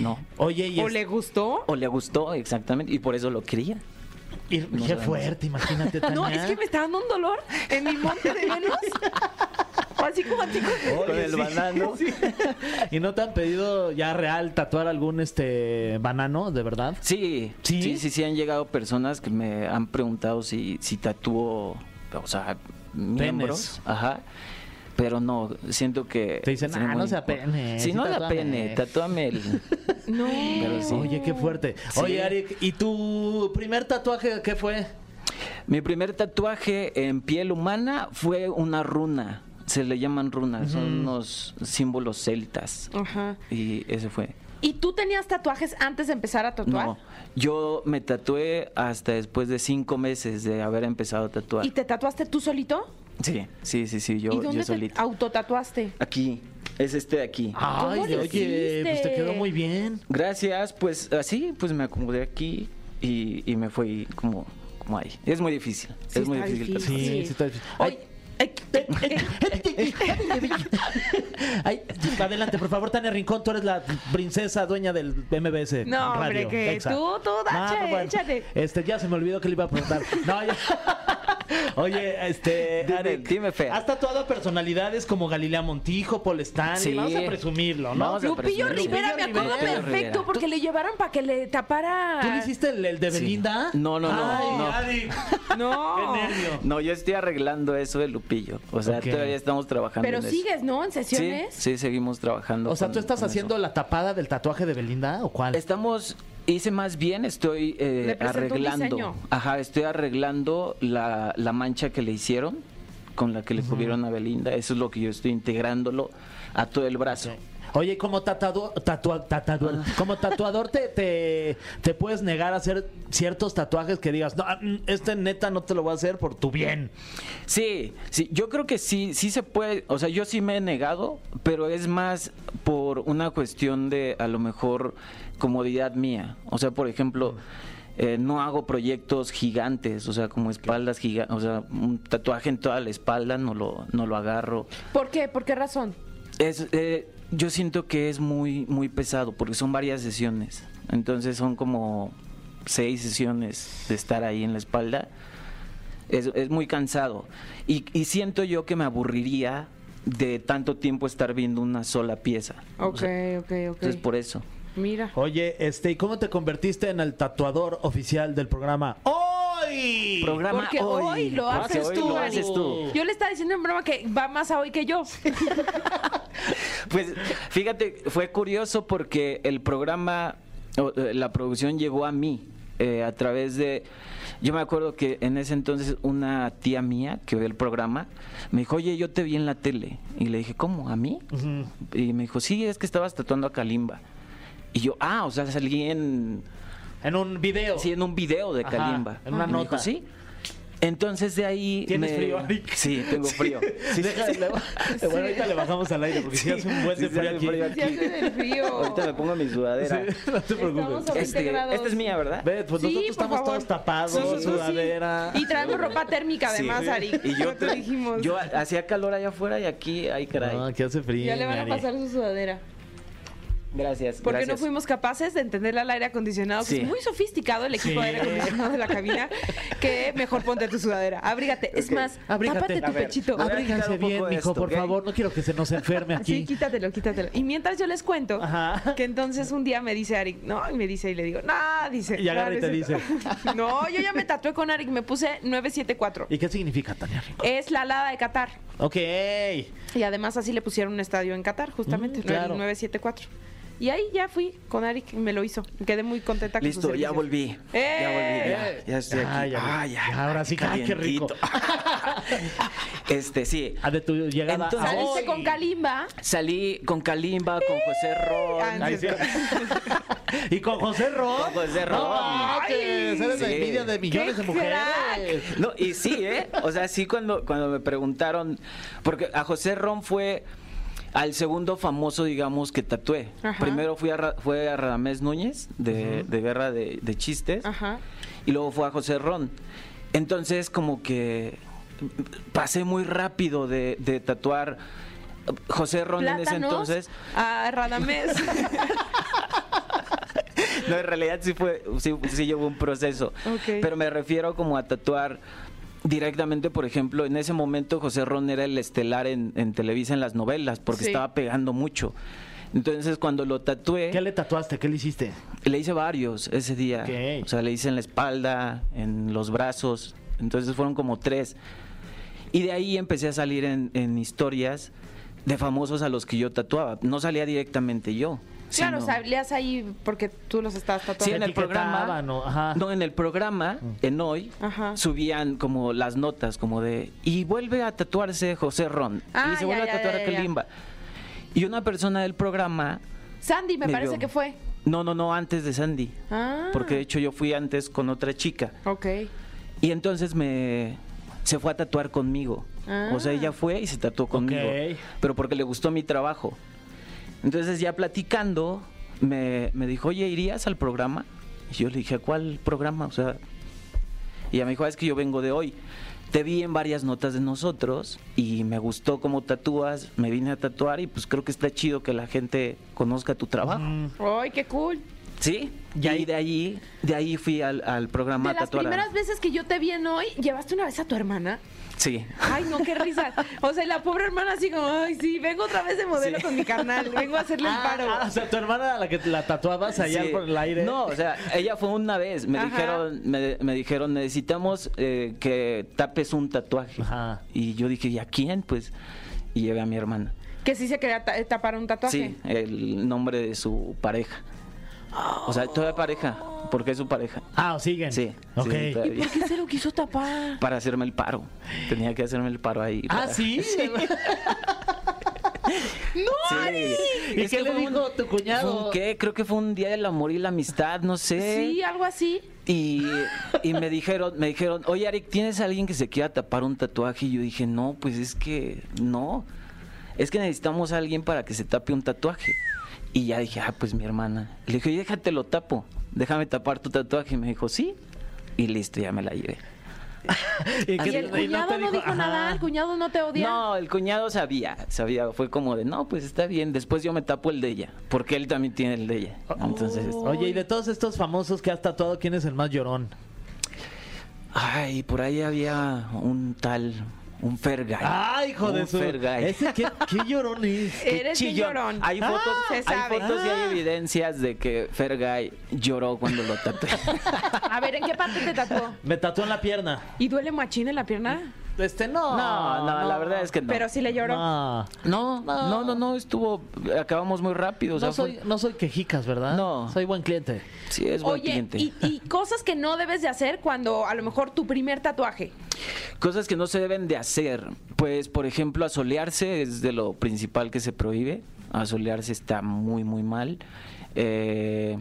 F: No.
C: Oye, y,
A: ¿O
C: es-
A: le gustó?
F: O le gustó exactamente y por eso lo quería.
C: y-
F: no
C: qué
F: sabemos.
C: fuerte, imagínate.
A: No,
C: Tania.
A: es que me está dando un dolor en mi monte de Venus. Así como a ti. con-
F: Con el banano.
C: ¿Y no te han pedido ya real tatuar algún este banano, de verdad?
F: Sí,
C: ¿Sí?
F: sí, sí, sí, han llegado personas que me han preguntado si, si tatúo, o sea, miembros. Ajá. Pero no, siento que...
C: Te dicen, "Ah, no sea pene,
F: sí, no
C: tatúame".
F: pene, tatúame el...
A: No.
F: Pero sí.
C: Oye, qué fuerte.
F: Sí.
C: Oye, Arik, ¿y tu primer tatuaje qué fue?
F: Mi primer tatuaje en piel humana fue una runa. Se le llaman runas, son unos símbolos celtas.
A: Ajá.
F: Y ese fue.
A: ¿Y tú tenías tatuajes antes de empezar a tatuar?
F: No, yo me tatué hasta después de cinco meses de haber empezado a tatuar.
A: ¿Y te tatuaste tú solito?
F: Sí, sí, sí, sí, yo,
A: ¿Y
F: yo
A: dónde te
F: solito.
A: autotatuaste?
F: Aquí, es este de aquí.
C: Ay, oye, pues te quedó muy bien.
F: Gracias, pues así, pues me acomodé aquí y, y me fui como, como ahí. Es muy difícil,
A: Sí,
F: es muy difícil.
A: difícil.
F: tatuar.
C: Sí, sí está difícil.
A: Oye, ay,
C: adelante, por favor, Tania Rincón, tú eres la princesa dueña del MBS.
A: No, hombre,
C: Radio,
A: que
C: Exa.
A: tú, tú, dache, échale.
C: Este, ya se me olvidó que le iba a preguntar. No, ya. Oye, este,
F: Dime,
C: Arik,
F: dime, Fer.
C: Has tatuado a personalidades como Galilea Montijo, Paul Stanley.
F: Sí.
C: Vamos a presumirlo, ¿no?
F: Vamos a
A: Lupillo
F: presumir.
A: Rivera, me acuerdo
F: Lupillo
A: perfecto
F: Rivera.
A: porque le llevaron para que le tapara.
C: ¿Tú le hiciste el, el de
F: Sí.
C: Belinda?
F: No, no, no,
C: Ay,
F: no.
C: Arik,
A: No.
C: qué nervio.
F: No, yo estoy arreglando eso de Lupillo. O sea, todavía estamos trabajando
A: Pero
F: en eso.
A: sigues, ¿no? En sesiones.
F: sí, seguimos trabajando.
C: O sea,
F: con-
C: ¿tú estás haciendo
F: eso.
C: la tapada del tatuaje de Belinda o cuál?
F: Estamos, hice más bien, estoy eh, arreglando. Ajá, estoy arreglando la, la mancha que le hicieron, con la que le cubrieron a Belinda. Eso es lo que yo estoy integrándolo a todo el brazo.
C: Oye, como tatuador, tatua- tatuador,
F: Ah.
C: como tatuador te, te, te puedes negar a hacer ciertos tatuajes que digas, no, mm, este neta no te lo voy a hacer por tu bien.
F: Sí, sí, yo creo que sí, sí se puede, o sea, yo sí me he negado, pero es más por una cuestión de a lo mejor comodidad mía. O sea, por ejemplo, eh, no hago proyectos gigantes, o sea, como espaldas gigantes, o sea, un tatuaje en toda la espalda no lo, no lo agarro.
A: ¿Por qué? ¿Por qué razón?
F: Es, eh, yo siento que es muy, muy pesado porque son varias sesiones. Entonces son como seis sesiones de estar ahí en la espalda. Es, es muy cansado. Y, y siento yo que me aburriría de tanto tiempo estar viendo una sola pieza. O
A: Ok,
F: sea,
A: ok, ok.
F: Entonces por eso.
A: Mira.
C: Oye, este, ¿y cómo te convertiste en el tatuador oficial del programa? ¡Hoy!
F: Programa
A: Porque hoy lo
F: Porque
A: haces
F: hoy
A: tú,
F: lo
A: Ari.
F: haces tú.
A: Yo le estaba diciendo en broma que va más a hoy que yo.
F: Pues fíjate, fue curioso porque el programa, eh, la producción llegó a mí eh, a través de... Yo me acuerdo que en ese entonces una tía mía que ve el programa me dijo, oye, yo te vi en la tele. Y le dije, ¿cómo? ¿A mí? Y me dijo, sí, es que estabas tatuando a Kalimba. Y yo, ah, o sea, salí en,
C: En un video.
F: sí, en un video de
C: Ajá,
F: Kalimba.
C: en una
F: Y
C: nota.
F: dijo, sí. Entonces de ahí...
C: ¿Tienes
F: me-
C: frío, Arik?
F: Sí, tengo frío. Sí,
C: Deja-
F: sí, sí.
C: le- Bueno, ahorita le bajamos al aire porque si hace un buen
F: Sí,
C: de frío aquí.
F: frío
A: hace de frío.
F: Ahorita me pongo mi sudadera.
C: Sí, no te preocupes.
A: Estamos a 20
F: Este,
A: grados.
F: esta es mía, ¿verdad?
C: Ve, pues
A: Sí,
C: nosotros
A: por
C: estamos
A: favor.
C: todos tapados,
A: Sí, sí, sí.
C: sudadera.
A: Y traemos ropa térmica además,
F: Sí.
A: Ari.
F: Y yo,
A: te dijimos.
F: yo hacía calor allá afuera y aquí, ay caray.
C: No, que hace frío.
A: ya le van a pasar su sudadera.
F: Gracias.
A: Porque
F: gracias.
A: no fuimos capaces de entenderle al aire acondicionado, que
F: Sí.
A: es muy sofisticado el equipo
C: Sí.
A: de aire acondicionado de la cabina, que mejor ponte tu sudadera. Abrígate. Es más,
C: Abrígate.
A: tápate tu
F: ver,
A: pechito.
C: Abríganse bien, mijo,
F: esto,
C: por favor. No quiero que se nos enferme
A: Sí,
C: aquí.
A: quítatelo, quítatelo. Y mientras yo les cuento
C: Ajá.
A: que entonces un día me dice Arik, no, y me dice, y le digo, no, dice.
C: Y agarra y
A: "No,
C: te
A: cierto". No, yo ya me tatué con Arik, me puse 974.
C: ¿Y qué significa, Tania?
A: Es la alada de Qatar.
C: Ok.
A: Y además así le pusieron un estadio en Qatar, justamente,
C: Mm, claro.
A: el 974. Y ahí ya fui con Ari, que me lo hizo. Quedé muy contenta con sus
F: Listo, ya volví.
A: ¡Eh!
F: Ya volví, ya, ya estoy
B: Ah,
F: aquí.
B: ya,
F: Ah, ya.
B: ahora sí, ay, qué rico.
F: este, sí.
B: Ah, de tu llegada
F: Entonces-
B: a
A: Saliste
B: hoy.
A: con Kalimba.
F: Salí con Kalimba, con José Ron.
A: Ah,
B: Ay, sí. y con José Ron.
F: Con José
B: No
F: Ron.
B: manches, eres la
F: Sí.
B: envidia de millones
A: ¡Qué
B: de mujeres.
A: crack!
F: No, y sí, ¿eh? O sea, sí cuando, cuando me preguntaron, porque a José Ron fue al segundo famoso, digamos, que tatué.
A: Ajá.
F: Primero fui a, fue a Radamés Núñez, de, de Guerra de, de Chistes,
A: Ajá.
F: y luego fue a José Ron. Entonces, como que pasé muy rápido de, de tatuar José Ron en ese entonces.
A: a Radamés.
F: No, en realidad sí fue, sí, sí llevó un proceso. Pero me refiero como a tatuar directamente, por ejemplo, en ese momento José Ron era el estelar en, en Televisa en las novelas, porque
A: Sí.
F: estaba pegando mucho. Entonces cuando lo tatué,
B: ¿Qué le tatuaste? ¿Qué le hiciste?
F: le hice varios ese día.
B: Ok.
F: O sea, le hice en la espalda, en los brazos. Entonces fueron como tres. Y de ahí empecé a salir en, en historias de famosos a los que yo tatuaba. No salía directamente yo.
A: Claro,
F: sino-
A: salías ahí porque tú los estabas tatuando.
F: Sí, en el programa.
B: ¿no? Ajá.
F: No, en el programa, en hoy,
A: Ajá.
F: subían como las notas, como de. Y vuelve a tatuarse José Ron.
A: Ah,
F: y se
A: ya,
F: vuelve
A: ya,
F: a tatuar
A: ya,
F: a
A: ya.
F: Kalimba. Y una persona del programa.
A: Sandy, me
F: Me
A: parece que fue.
F: No, no, no, antes de Sandy.
A: Ah.
F: Porque de hecho yo fui antes con otra chica.
A: Ok.
F: Y entonces me. Se fue a tatuar conmigo.
A: Ah.
F: O sea, ella fue y se tatuó conmigo.
B: Ok.
F: Pero porque le gustó mi trabajo. Entonces ya platicando, me, me dijo, oye, ¿irías al programa? Y yo le dije, ¿cuál programa? O sea, y ella me dijo, "Ah, es que yo vengo de hoy. Te vi en varias notas de nosotros y me gustó cómo tatúas, me vine a tatuar y pues creo que está chido que la gente conozca tu trabajo.
A: ¡Ay, qué cool!
F: Sí,
B: Y
F: y
B: ahí-
F: de ahí, de ahí fui al, al programa
A: De las primeras veces que yo te vi en hoy, ¿llevaste una vez a tu hermana?
F: Sí.
A: Ay, no, qué risa. O sea, y la pobre hermana así como, ay, sí, vengo otra vez de modelo
F: Sí.
A: con mi carnal, vengo a hacerle el paro.
B: Ah, o sea, tu hermana a la que la tatuabas allá
F: Sí.
B: por el aire.
F: No, o sea, ella fue una vez. Me
A: Ajá.
F: dijeron, me, me dijeron, necesitamos eh, que tapes un tatuaje.
B: Ajá.
F: Y yo dije, ¿y a quién? Pues, y llevé a mi hermana.
A: Que sí se quería ta- tapar un tatuaje.
F: Sí, el nombre de su pareja. O sea, todavía pareja, porque es su pareja.
B: Ah, ¿o siguen.
F: Sí.
B: Ok.
F: sí,
A: ¿Y
F: todavía.
A: por qué se lo quiso tapar?
F: Para hacerme el paro. Tenía que hacerme el paro ahí.
B: Ah,
F: para-
B: sí.
F: Sí.
B: ¿Y
F: Es
B: qué
F: que
B: le
F: fue un-
B: dijo tu
F: fue
B: cuñado?
F: un ¿Qué? Creo que fue un día del amor y la amistad, no sé.
A: Sí, algo así.
F: Y, y me dijeron, me dijeron, oye Arik, ¿tienes a alguien que se quiera tapar un tatuaje? Y yo dije, no, pues es que no. Es que necesitamos a alguien para que se tape un tatuaje. Y ya dije, ah, pues mi hermana. Le dije, déjate lo tapo. Déjame tapar tu tatuaje. Y me dijo, sí. Y listo, ya me la llevé.
B: ¿Y
A: Y
B: qué-
A: el
B: y
A: cuñado
B: te
A: no dijo,
B: ajá.
A: nada, el cuñado no te odia.
F: No, el cuñado sabía, sabía. Fue como de, no, pues está bien. Después yo me tapo el de ella. Porque él también tiene el de ella. Entonces,
B: Oye, y de todos estos famosos que has tatuado, ¿quién es el más llorón?
F: ay, por ahí había un tal, un Fergay.
B: ¡Ay, hijo de
F: Un
B: su!
F: Fergay.
B: ¿Ese qué, qué llorón es?
F: Qué
A: Eres
F: chillón.
A: llorón.
F: Hay fotos,
A: Ah, se
F: hay
A: sabe.
F: fotos y hay
B: Ah.
F: evidencias de que Fergay lloró cuando lo tatué.
A: A ver, ¿en qué parte te tatuó?
B: Me tatuó en la pierna.
A: ¿Y duele machín en la pierna?
B: Este, no.
F: No, no, la verdad es que no.
A: Pero sí le lloró.
B: No.
F: no, no, no, no, estuvo, acabamos muy rápido. o sea,
B: No soy,
F: fue-
B: no soy quejicas, ¿verdad?
F: No.
B: Soy buen cliente.
F: sí, es buen
A: Oye,
F: cliente.
A: y, y cosas que no debes de hacer cuando a lo mejor tu primer tatuaje.
F: Cosas que no se deben de hacer. Pues, por ejemplo, asolearse es de lo principal que se prohíbe. Asolearse está muy, muy mal. Eh,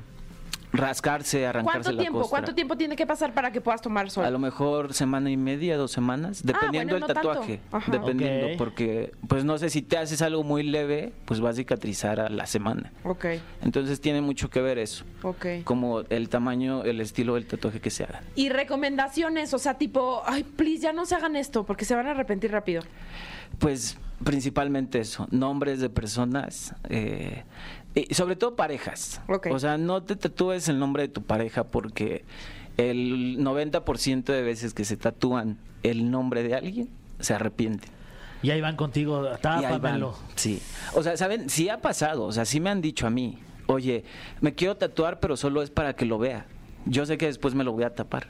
F: rascarse, arrancarse
A: ¿Cuánto
F: la
A: tiempo?
F: costra.
A: ¿Cuánto tiempo tiene que pasar para que puedas tomar sol?
F: A lo mejor semana y media, dos semanas, dependiendo
A: bueno, no
F: del
A: tanto.
F: tatuaje.
A: Ajá.
F: Dependiendo,
B: Ok.
F: porque, pues no sé, si te haces algo muy leve, pues va a cicatrizar a la semana.
A: Ok,
F: Entonces tiene mucho que ver eso,
A: ok.
F: como el tamaño, el estilo del tatuaje que se haga.
A: Y recomendaciones, o sea, tipo, ay, please, ya no se hagan esto porque se van a arrepentir rápido.
F: Pues principalmente eso, nombres de personas, eh, y sobre todo parejas.
A: Ok.
F: O sea, no te tatúes el nombre de tu pareja porque el 90% de veces que se tatúan el nombre de alguien, se arrepienten.
B: Y ahí van contigo, tápamelo.
F: Sí. O sea, ¿saben? Sí ha pasado. O sea, sí me han dicho a mí, oye, me quiero tatuar, pero solo es para que lo vea. Yo sé que después me lo voy a tapar.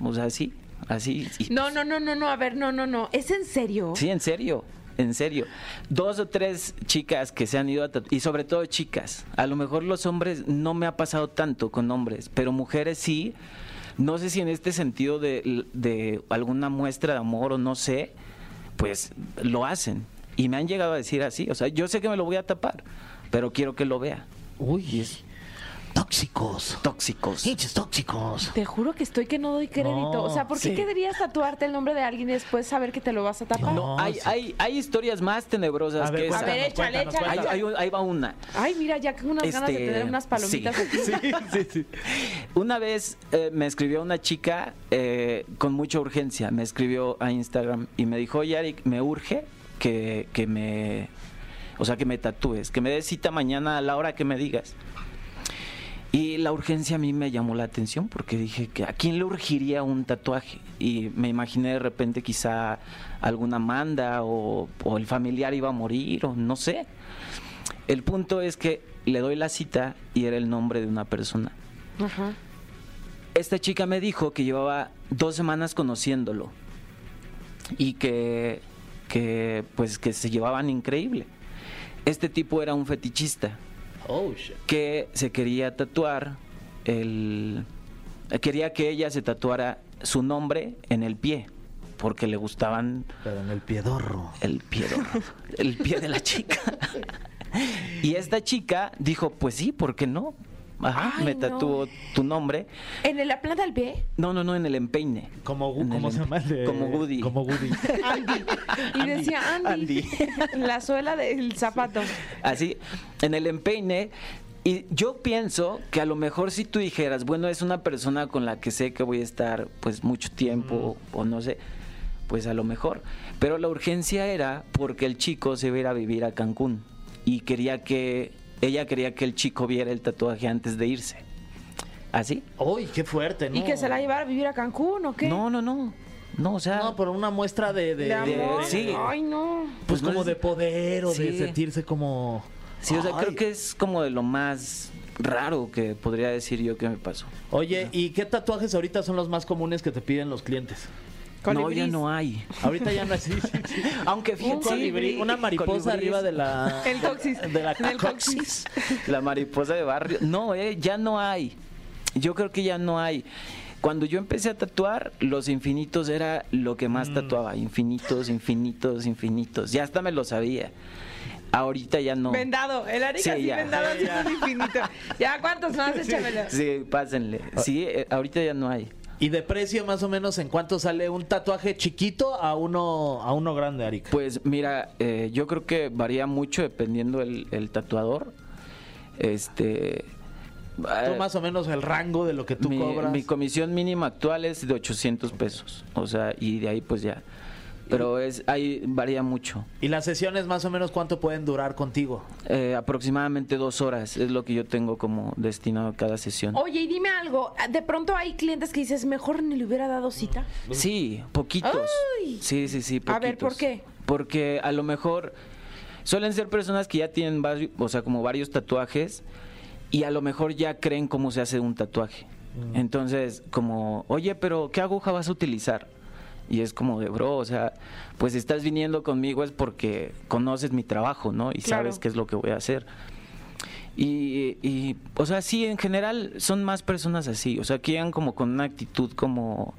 F: O sea, sí, así. y-
A: No, no, no, no, no, a ver, no, no, no. ¿Es en serio?
F: Sí, en serio. En serio. Dos o tres chicas que se han ido a y sobre todo chicas. A lo mejor los hombres no me ha pasado tanto con hombres, pero mujeres sí. No sé si en este sentido de, de alguna muestra de amor o no sé, pues lo hacen. Y me han llegado a decir así. O sea, yo sé que me lo voy a tapar, pero quiero que lo vea.
C: Uy, tóxicos.
F: Tóxicos.
C: Hinches tóxicos.
A: Te juro que estoy que no doy crédito.
C: No,
A: o sea, ¿por qué
C: sí.
A: querrías tatuarte el nombre de alguien y después saber que te lo vas a tapar?
C: No,
F: Hay,
C: sí.
F: hay, hay historias más tenebrosas
C: A ver,
F: que esa.
A: A ver, échale, échale.
F: Ahí, ahí- va una.
A: Ay, mira, ya con unas ganas de
F: Este,
A: tener unas palomitas
F: sí.
A: aquí.
C: Sí, sí.
F: Una vez eh, me escribió una chica eh, con mucha urgencia, me escribió a Instagram y me dijo, oye, Eric, me urge que, que me, o sea, que me tatúes, que me des cita mañana a la hora que me digas. Y la urgencia a mí me llamó la atención porque dije que a quién le urgiría un tatuaje y me imaginé de repente quizá alguna manda o, o el familiar iba a morir o no sé. El punto es que le doy la cita y era el nombre de una persona.
A: Ajá.
F: Esta chica me dijo que llevaba dos semanas conociéndolo y que, que pues que se llevaban increíble. Este tipo era un fetichista
C: Oh, shit.
F: que se quería tatuar el quería que ella se tatuara su nombre en el pie porque le gustaban
C: Pero en el piedorro.
F: el pie el pie de la chica y esta chica dijo pues sí por qué no Ajá,
A: Ay,
F: me
A: no.
F: tatuó tu nombre
A: ¿En la planta del pie?
F: no no no en el empeine
C: Como,
F: En
C: ¿cómo
F: el
C: se llama? el de-
F: como Woody.
C: Como Woody.
A: Andy. Y decía Andy. la suela del zapato.
F: así en el empeine y yo pienso que a lo mejor si tú dijeras, bueno, es una persona con la que sé que voy a estar pues mucho tiempo o no sé, pues a lo mejor. Pero la urgencia era porque el chico se iba a ir a vivir a Cancún y quería que ella quería que el chico viera el tatuaje antes de irse. ¿Así?
C: Uy, qué fuerte, ¿no?
A: ¿Y que se la llevara a vivir a Cancún o qué?
F: No, no, no. No, o sea,
C: No, por una muestra de... de,
A: De amor.
F: sí.
A: Ay, no.
C: Pues
F: no
C: como
F: es-
C: de poder o de sentirse como...
F: sí, o sea,
C: Ay.
F: creo que es como de lo más raro que podría decir yo que me pasó.
C: Oye, ¿y qué tatuajes ahorita son los más comunes que te piden los clientes?
F: No, ya no hay.
C: Ahorita ya no sí, sí.
F: Aunque
C: Un
F: fíjate,
C: colibrí, una mariposa arriba de la...
A: El coxis.
C: De la
A: el
C: coxis.
F: La mariposa de barrio. No, eh, ya no hay. Yo creo que ya no hay. Cuando yo empecé a tatuar, los infinitos era lo que
C: Mm.
F: más tatuaba. Infinitos, infinitos, infinitos. Ya hasta me lo sabía. Ahorita ya no.
A: Vendado. El Arica
F: Sí, ya.
A: vendado haciendo infinito. Ya, ¿cuántos más? Échamelo.
F: Sí, pásenle. Sí, eh, ahorita ya no hay.
C: ¿Y de precio más o menos en cuánto sale un tatuaje chiquito a uno a uno grande, Arica?
F: Pues mira, eh, yo creo que varía mucho dependiendo el, el tatuador. Este.
C: Tú
F: eh,
C: más o menos el rango de lo que tú
F: mi,
C: cobras.
F: mi comisión mínima actual es de 800 pesos. O sea, y de ahí pues ya. Pero es ahí varía mucho.
C: ¿Y las sesiones más o menos cuánto pueden durar contigo?
F: Eh, aproximadamente dos horas es lo que yo tengo como destinado a cada sesión.
A: Oye, y dime algo. De pronto hay clientes que dices, mejor ni le hubiera dado cita.
F: Sí, poquitos.
A: Ay.
F: Sí, sí, sí. Poquitos.
A: A ver, ¿por qué?
F: Porque a lo mejor suelen ser personas que ya tienen, o sea, como varios tatuajes y a lo mejor ya creen cómo se hace un tatuaje.
A: Mm.
F: Entonces, como, oye, pero ¿qué aguja vas a utilizar? Y es como de, bro, o sea, pues estás viniendo conmigo es porque conoces mi trabajo, ¿no? Y
A: Claro.
F: sabes qué es lo que voy a hacer. Y, y, o sea, sí, en general son más personas así, o sea, que llegan como con una actitud como,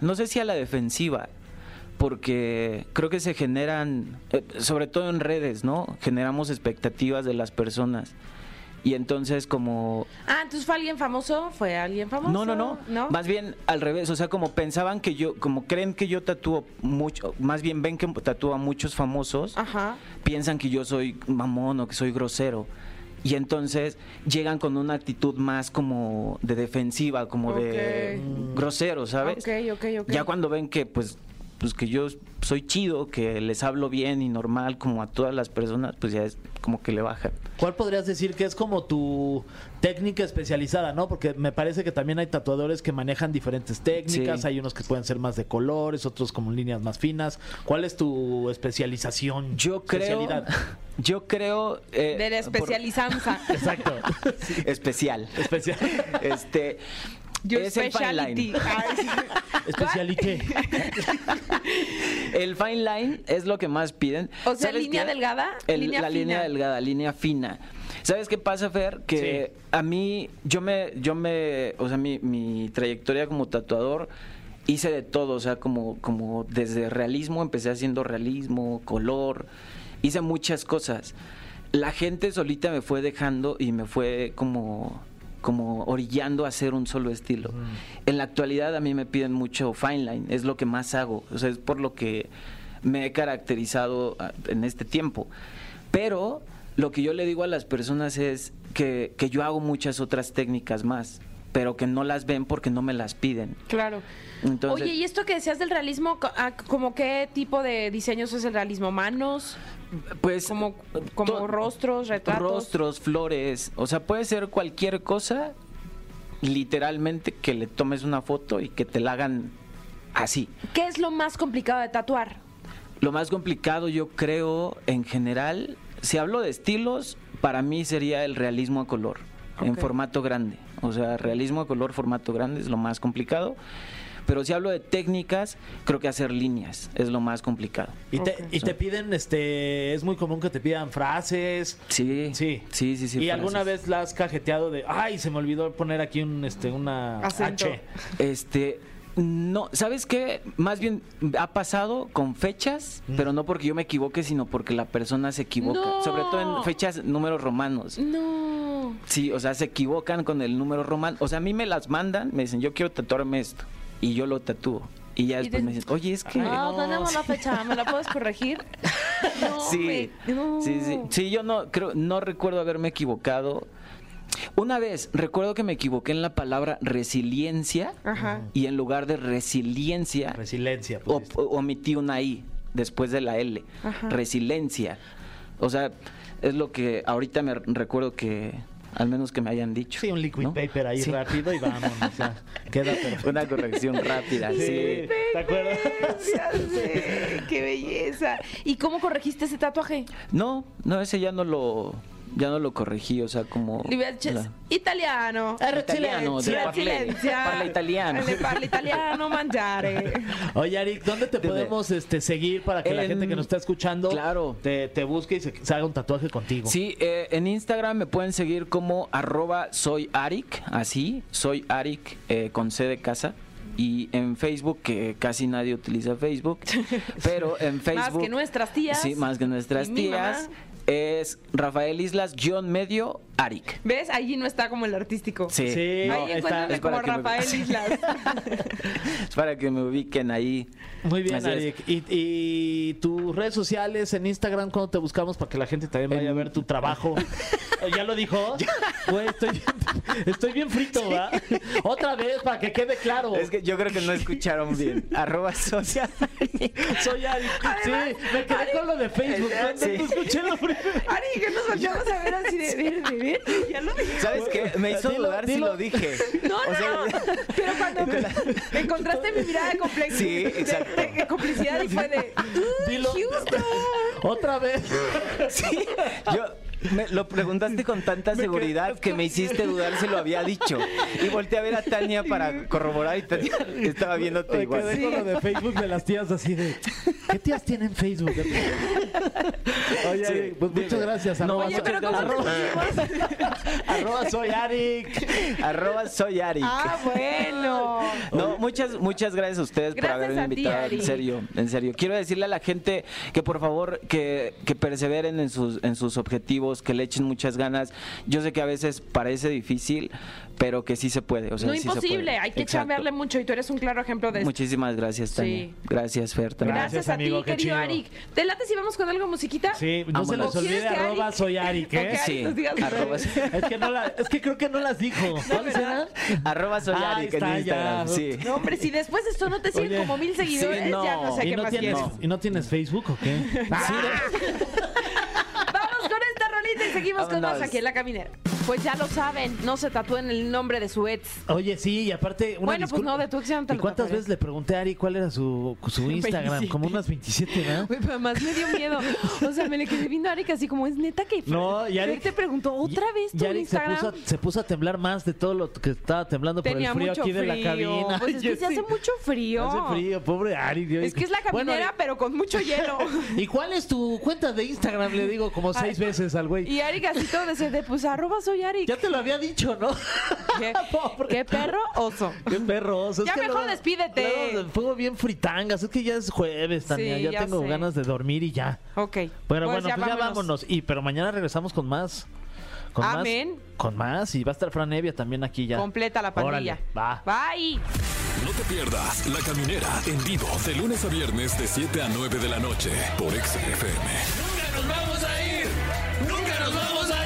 F: no sé si a la defensiva, porque creo que se generan, eh, sobre todo en redes, ¿no? Generamos expectativas de las personas. Y entonces como...
A: Ah, entonces fue alguien famoso. ¿Fue alguien famoso?
F: No, no, no,
A: ¿No?
F: Más bien al revés, o sea, como pensaban que yo, como creen que yo tatúo mucho, más bien ven que tatúo a muchos famosos,
A: Ajá.
F: piensan que yo soy mamón o que soy grosero. Y entonces llegan con una actitud más como de defensiva, como de grosero, ¿sabes?
A: Ok, ok, ok.
F: Ya cuando ven que pues pues que yo soy chido, que les hablo bien y normal como a todas las personas, pues ya es como que le bajan.
C: ¿Cuál podrías decir que es como tu técnica especializada, no? Porque me parece que también hay tatuadores que manejan diferentes técnicas,
F: Sí.
C: hay unos que pueden ser más de colores, otros como líneas más finas. ¿Cuál es tu especialización?
F: Yo creo
C: Especialidad.
F: yo creo eh,
A: De la
F: por-
A: especializanza.
C: Exacto.
F: especial.
C: Especial.
F: Este,
A: Your
F: Es el fine line.
C: Especialité.
F: El fine line es lo que más piden.
A: O sea,
F: ¿Sabes
A: línea
F: qué?
A: delgada,
F: El-
A: línea
F: la
A: fina.
F: línea delgada, línea fina. ¿Sabes qué pasa, Fer? Que a mí, yo me, yo me, o sea, mi, mi trayectoria como tatuador hice de todo, o sea, como, como desde realismo, empecé haciendo realismo, color, hice muchas cosas. La gente solita me fue dejando y me fue como como orillando a hacer un solo estilo. En la actualidad a mí me piden mucho fine line, es lo que más hago, o sea, es por lo que me he caracterizado ah, en este tiempo. Pero lo que yo le digo a las personas es que, que yo hago muchas otras técnicas más, pero que no las ven porque no me las piden.
A: Claro.
F: Entonces,
A: Oye, y esto que decías del realismo, ah, ¿como qué tipo de diseños es el realismo? ¿Manos?
F: pues
A: ¿Como, como rostros, retratos?
F: Rostros, flores, o sea, puede ser cualquier cosa, literalmente que le tomes una foto y que te la hagan así.
A: ¿Qué es lo más complicado de tatuar?
F: Lo más complicado yo creo en general, si hablo de estilos, para mí sería el realismo a color, en formato grande. O sea, realismo a color, formato grande es lo más complicado. Pero si hablo de técnicas, creo que hacer líneas es lo más complicado.
C: Y te, y te piden, este, es muy común que te pidan frases.
F: Sí,
C: Sí.
F: sí, sí. sí,
C: ¿Y alguna vez la has cajeteado de, ay, se me olvidó poner aquí un, este, una
A: Acento.
C: H?
F: Este, no, ¿sabes qué? Más bien ha pasado con fechas,
C: Mm.
F: pero no porque yo me equivoque, sino porque la persona se equivoca.
A: No.
F: Sobre todo en fechas, números romanos.
A: No.
F: Sí, o sea, se equivocan con el número romano. O sea, a mí me las mandan, me dicen, yo quiero tatuarme esto. Y yo lo tatúo. Y ya
A: Y
F: después
A: de-
F: me dicen, oye, es que...
A: Ah,
C: no.
A: tenemos la fecha, ¿me la puedes corregir? No,
F: Sí,
A: me- no.
F: sí, sí. Sí, yo no creo, no recuerdo haberme equivocado. Una vez recuerdo que me equivoqué en la palabra resiliencia
A: Ajá.
F: y en lugar de resiliencia
C: Resiliencia.
F: o- omití una I después de la L.
A: Ajá.
F: Resiliencia. O sea, es lo que ahorita me recuerdo que al menos que me hayan dicho.
C: Sí, un liquid
F: ¿no?
C: paper ahí
F: Sí.
C: rápido y vámonos. ya. Queda perfecto.
F: Una corrección rápida, sí.
C: ¿Te acuerdas?
A: Ya sé, qué belleza. ¿Y cómo corregiste ese tatuaje?
F: No, no, ese ya no lo ya no lo corregí, o sea, como
A: dicho,
F: la-
A: italiano.
F: Italiano, de parle- parla italiano.
A: Le parla italiano, mangiare.
C: Oye, Arik, ¿dónde te podemos este, seguir para que la
F: En-
C: gente que nos está escuchando
F: Claro.
C: te, te busque y se, se haga un tatuaje contigo?
F: Sí, eh, en Instagram me pueden seguir como arroba soy Arik, así, soy Arik eh, con C de casa. Y en Facebook, que casi nadie utiliza Facebook, pero en Facebook...
A: Más que nuestras tías.
F: Sí, más que nuestras
A: y mi
F: tías. Es Rafael Islas, guion medio, Arik.
A: ¿Ves? Allí no está como el artístico.
F: Sí,
C: Sí.
F: no,
A: Ahí
F: para
A: como
F: me-
A: Rafael Islas.
F: es para que me ubiquen ahí.
C: Muy bien,
F: Así.
C: Arik. Y, y tus redes sociales en Instagram, ¿cuándo te buscamos para que la gente también vaya a ver tu trabajo? ¿Ya lo dijo? Güey, estoy, bien- estoy bien frito, ¿va? Otra vez, para que quede claro.
F: Es que yo creo que no escucharon bien. Arroba social.
C: Soy Arik. Sí, me quedé con lo de Facebook. ¿no?
F: Sí.
C: No escuché lo primero.
A: Ari, que nos volteamos a ver así de de ver. Ya lo dije.
F: ¿Sabes qué? Me hizo
C: Dilo,
F: dudar si lo dije.
A: No,
F: O sea,
A: no. Pero cuando me encontraste mi mirada de complejo.
F: Sí,
A: de-
F: exacto.
A: De, de complicidad y fue de. "Uh,
C: Dilo.
A: Houston.
C: Otra vez.
F: Sí, yo me lo preguntaste con tanta seguridad que me hiciste dudar si lo había dicho. Y volteé a ver a Tania para corroborar y Tania estaba viéndote
C: Me
F: igual.
C: quedé con lo de Facebook de las tías así de. ¿Qué tías tienen Facebook? Oye,
F: Sí,
C: pues
F: dime.
C: muchas gracias.
F: No,
C: arroba
A: Oye,
C: soy-
A: pero ¿cómo te
C: arroba,
A: pusimos?
C: arroba soy Arik.
F: Arroba soy Arik.
A: Ah, bueno.
F: No, muchas, muchas gracias a ustedes por haberme
A: ti,
F: invitado. En serio, en serio. Quiero decirle a la gente que por favor que, que perseveren en sus, en sus objetivos, que le echen muchas ganas. Yo sé que a veces parece difícil, pero que sí se puede. O sea,
A: no
F: sí se
A: imposible,
F: puede.
A: hay que
F: Exacto.
A: chambearle mucho y tú eres un claro ejemplo de esto.
F: Muchísimas gracias, Tania.
A: Sí.
F: Gracias, Fer. también.
A: Gracias,
C: Gracias,
A: a
C: amigo,
A: ti,
C: qué
A: querido. Arik. ¿Te late si vamos con algo musiquita?
C: Sí, no se les olvide
A: ¿Quieres que
C: arroba
A: Arik-
C: soy Arik, ¿eh?
F: Sí, arroba?
C: Es que, no la, es que creo que no las dijo. ¿Cuáles eran?
F: Arroba soy
C: Ah,
F: Arik en Instagram. Sí.
A: No, hombre, si después de esto no te siguen
C: Oye,
A: como mil seguidores,
F: sí, no.
A: ya no sé
C: ¿Y
A: qué
C: no,
A: más
C: tienes,
A: quieres.
C: ¿Y no tienes Facebook o qué?
A: Vamos seguimos con más aquí en La Caminera. Pues ya lo saben, no se tatúen el nombre de su ex.
C: Oye, sí, y aparte. Una
A: Bueno, pues no, de tu ex ya no te
C: ¿Y
A: lo
C: cuántas
A: tatuaré.
C: veces le pregunté a Ari cuál era su, su Instagram?
A: 27.
C: Como unas 27, ¿verdad?
A: Uy, pero además me dio miedo. O sea, me le quedé viendo a Arik así como, es neta que
C: No, y Arik-
A: te preguntó otra vez tu
C: Ari se
A: Instagram.
C: puso, a, se puso a temblar más de todo lo que estaba temblando por
A: Tenía
C: el frío aquí de la
A: frío.
C: cabina.
A: Pues es que se hace mucho frío.
C: Hace frío, pobre Ari. Dios.
A: Es que es la
C: Bueno,
A: caminera,
C: Ari,
A: pero con mucho hielo.
C: ¿Y cuál es tu cuenta de Instagram? Le digo como seis
A: Ay,
C: veces al güey.
A: Y Arik así todo de pues arroba soy
C: Ya te lo había dicho, ¿no?
A: ¿Qué,
C: Pobre.
A: qué perro oso.
C: Qué perros.
A: Ya mejor despídete.
C: Luego Fuego bien fritangas. Es que ya es jueves, Tania.
A: Sí,
C: ya,
A: ya
C: tengo
A: sé.
C: ganas de dormir y ya.
A: Ok.
C: Bueno,
A: pues
C: bueno, pues ya
A: vámonos.
C: vámonos. Y pero mañana regresamos con más. Con
A: Amén.
C: Más, con más. Y va a estar Fran Evia también aquí ya.
A: Completa la pandilla.
C: Órale, va.
A: Bye.
E: No te pierdas La Caminera en vivo de lunes a viernes de 7 a 9 de la noche por XFM.
G: Nunca nos vamos a ir. Nunca nos vamos a ir.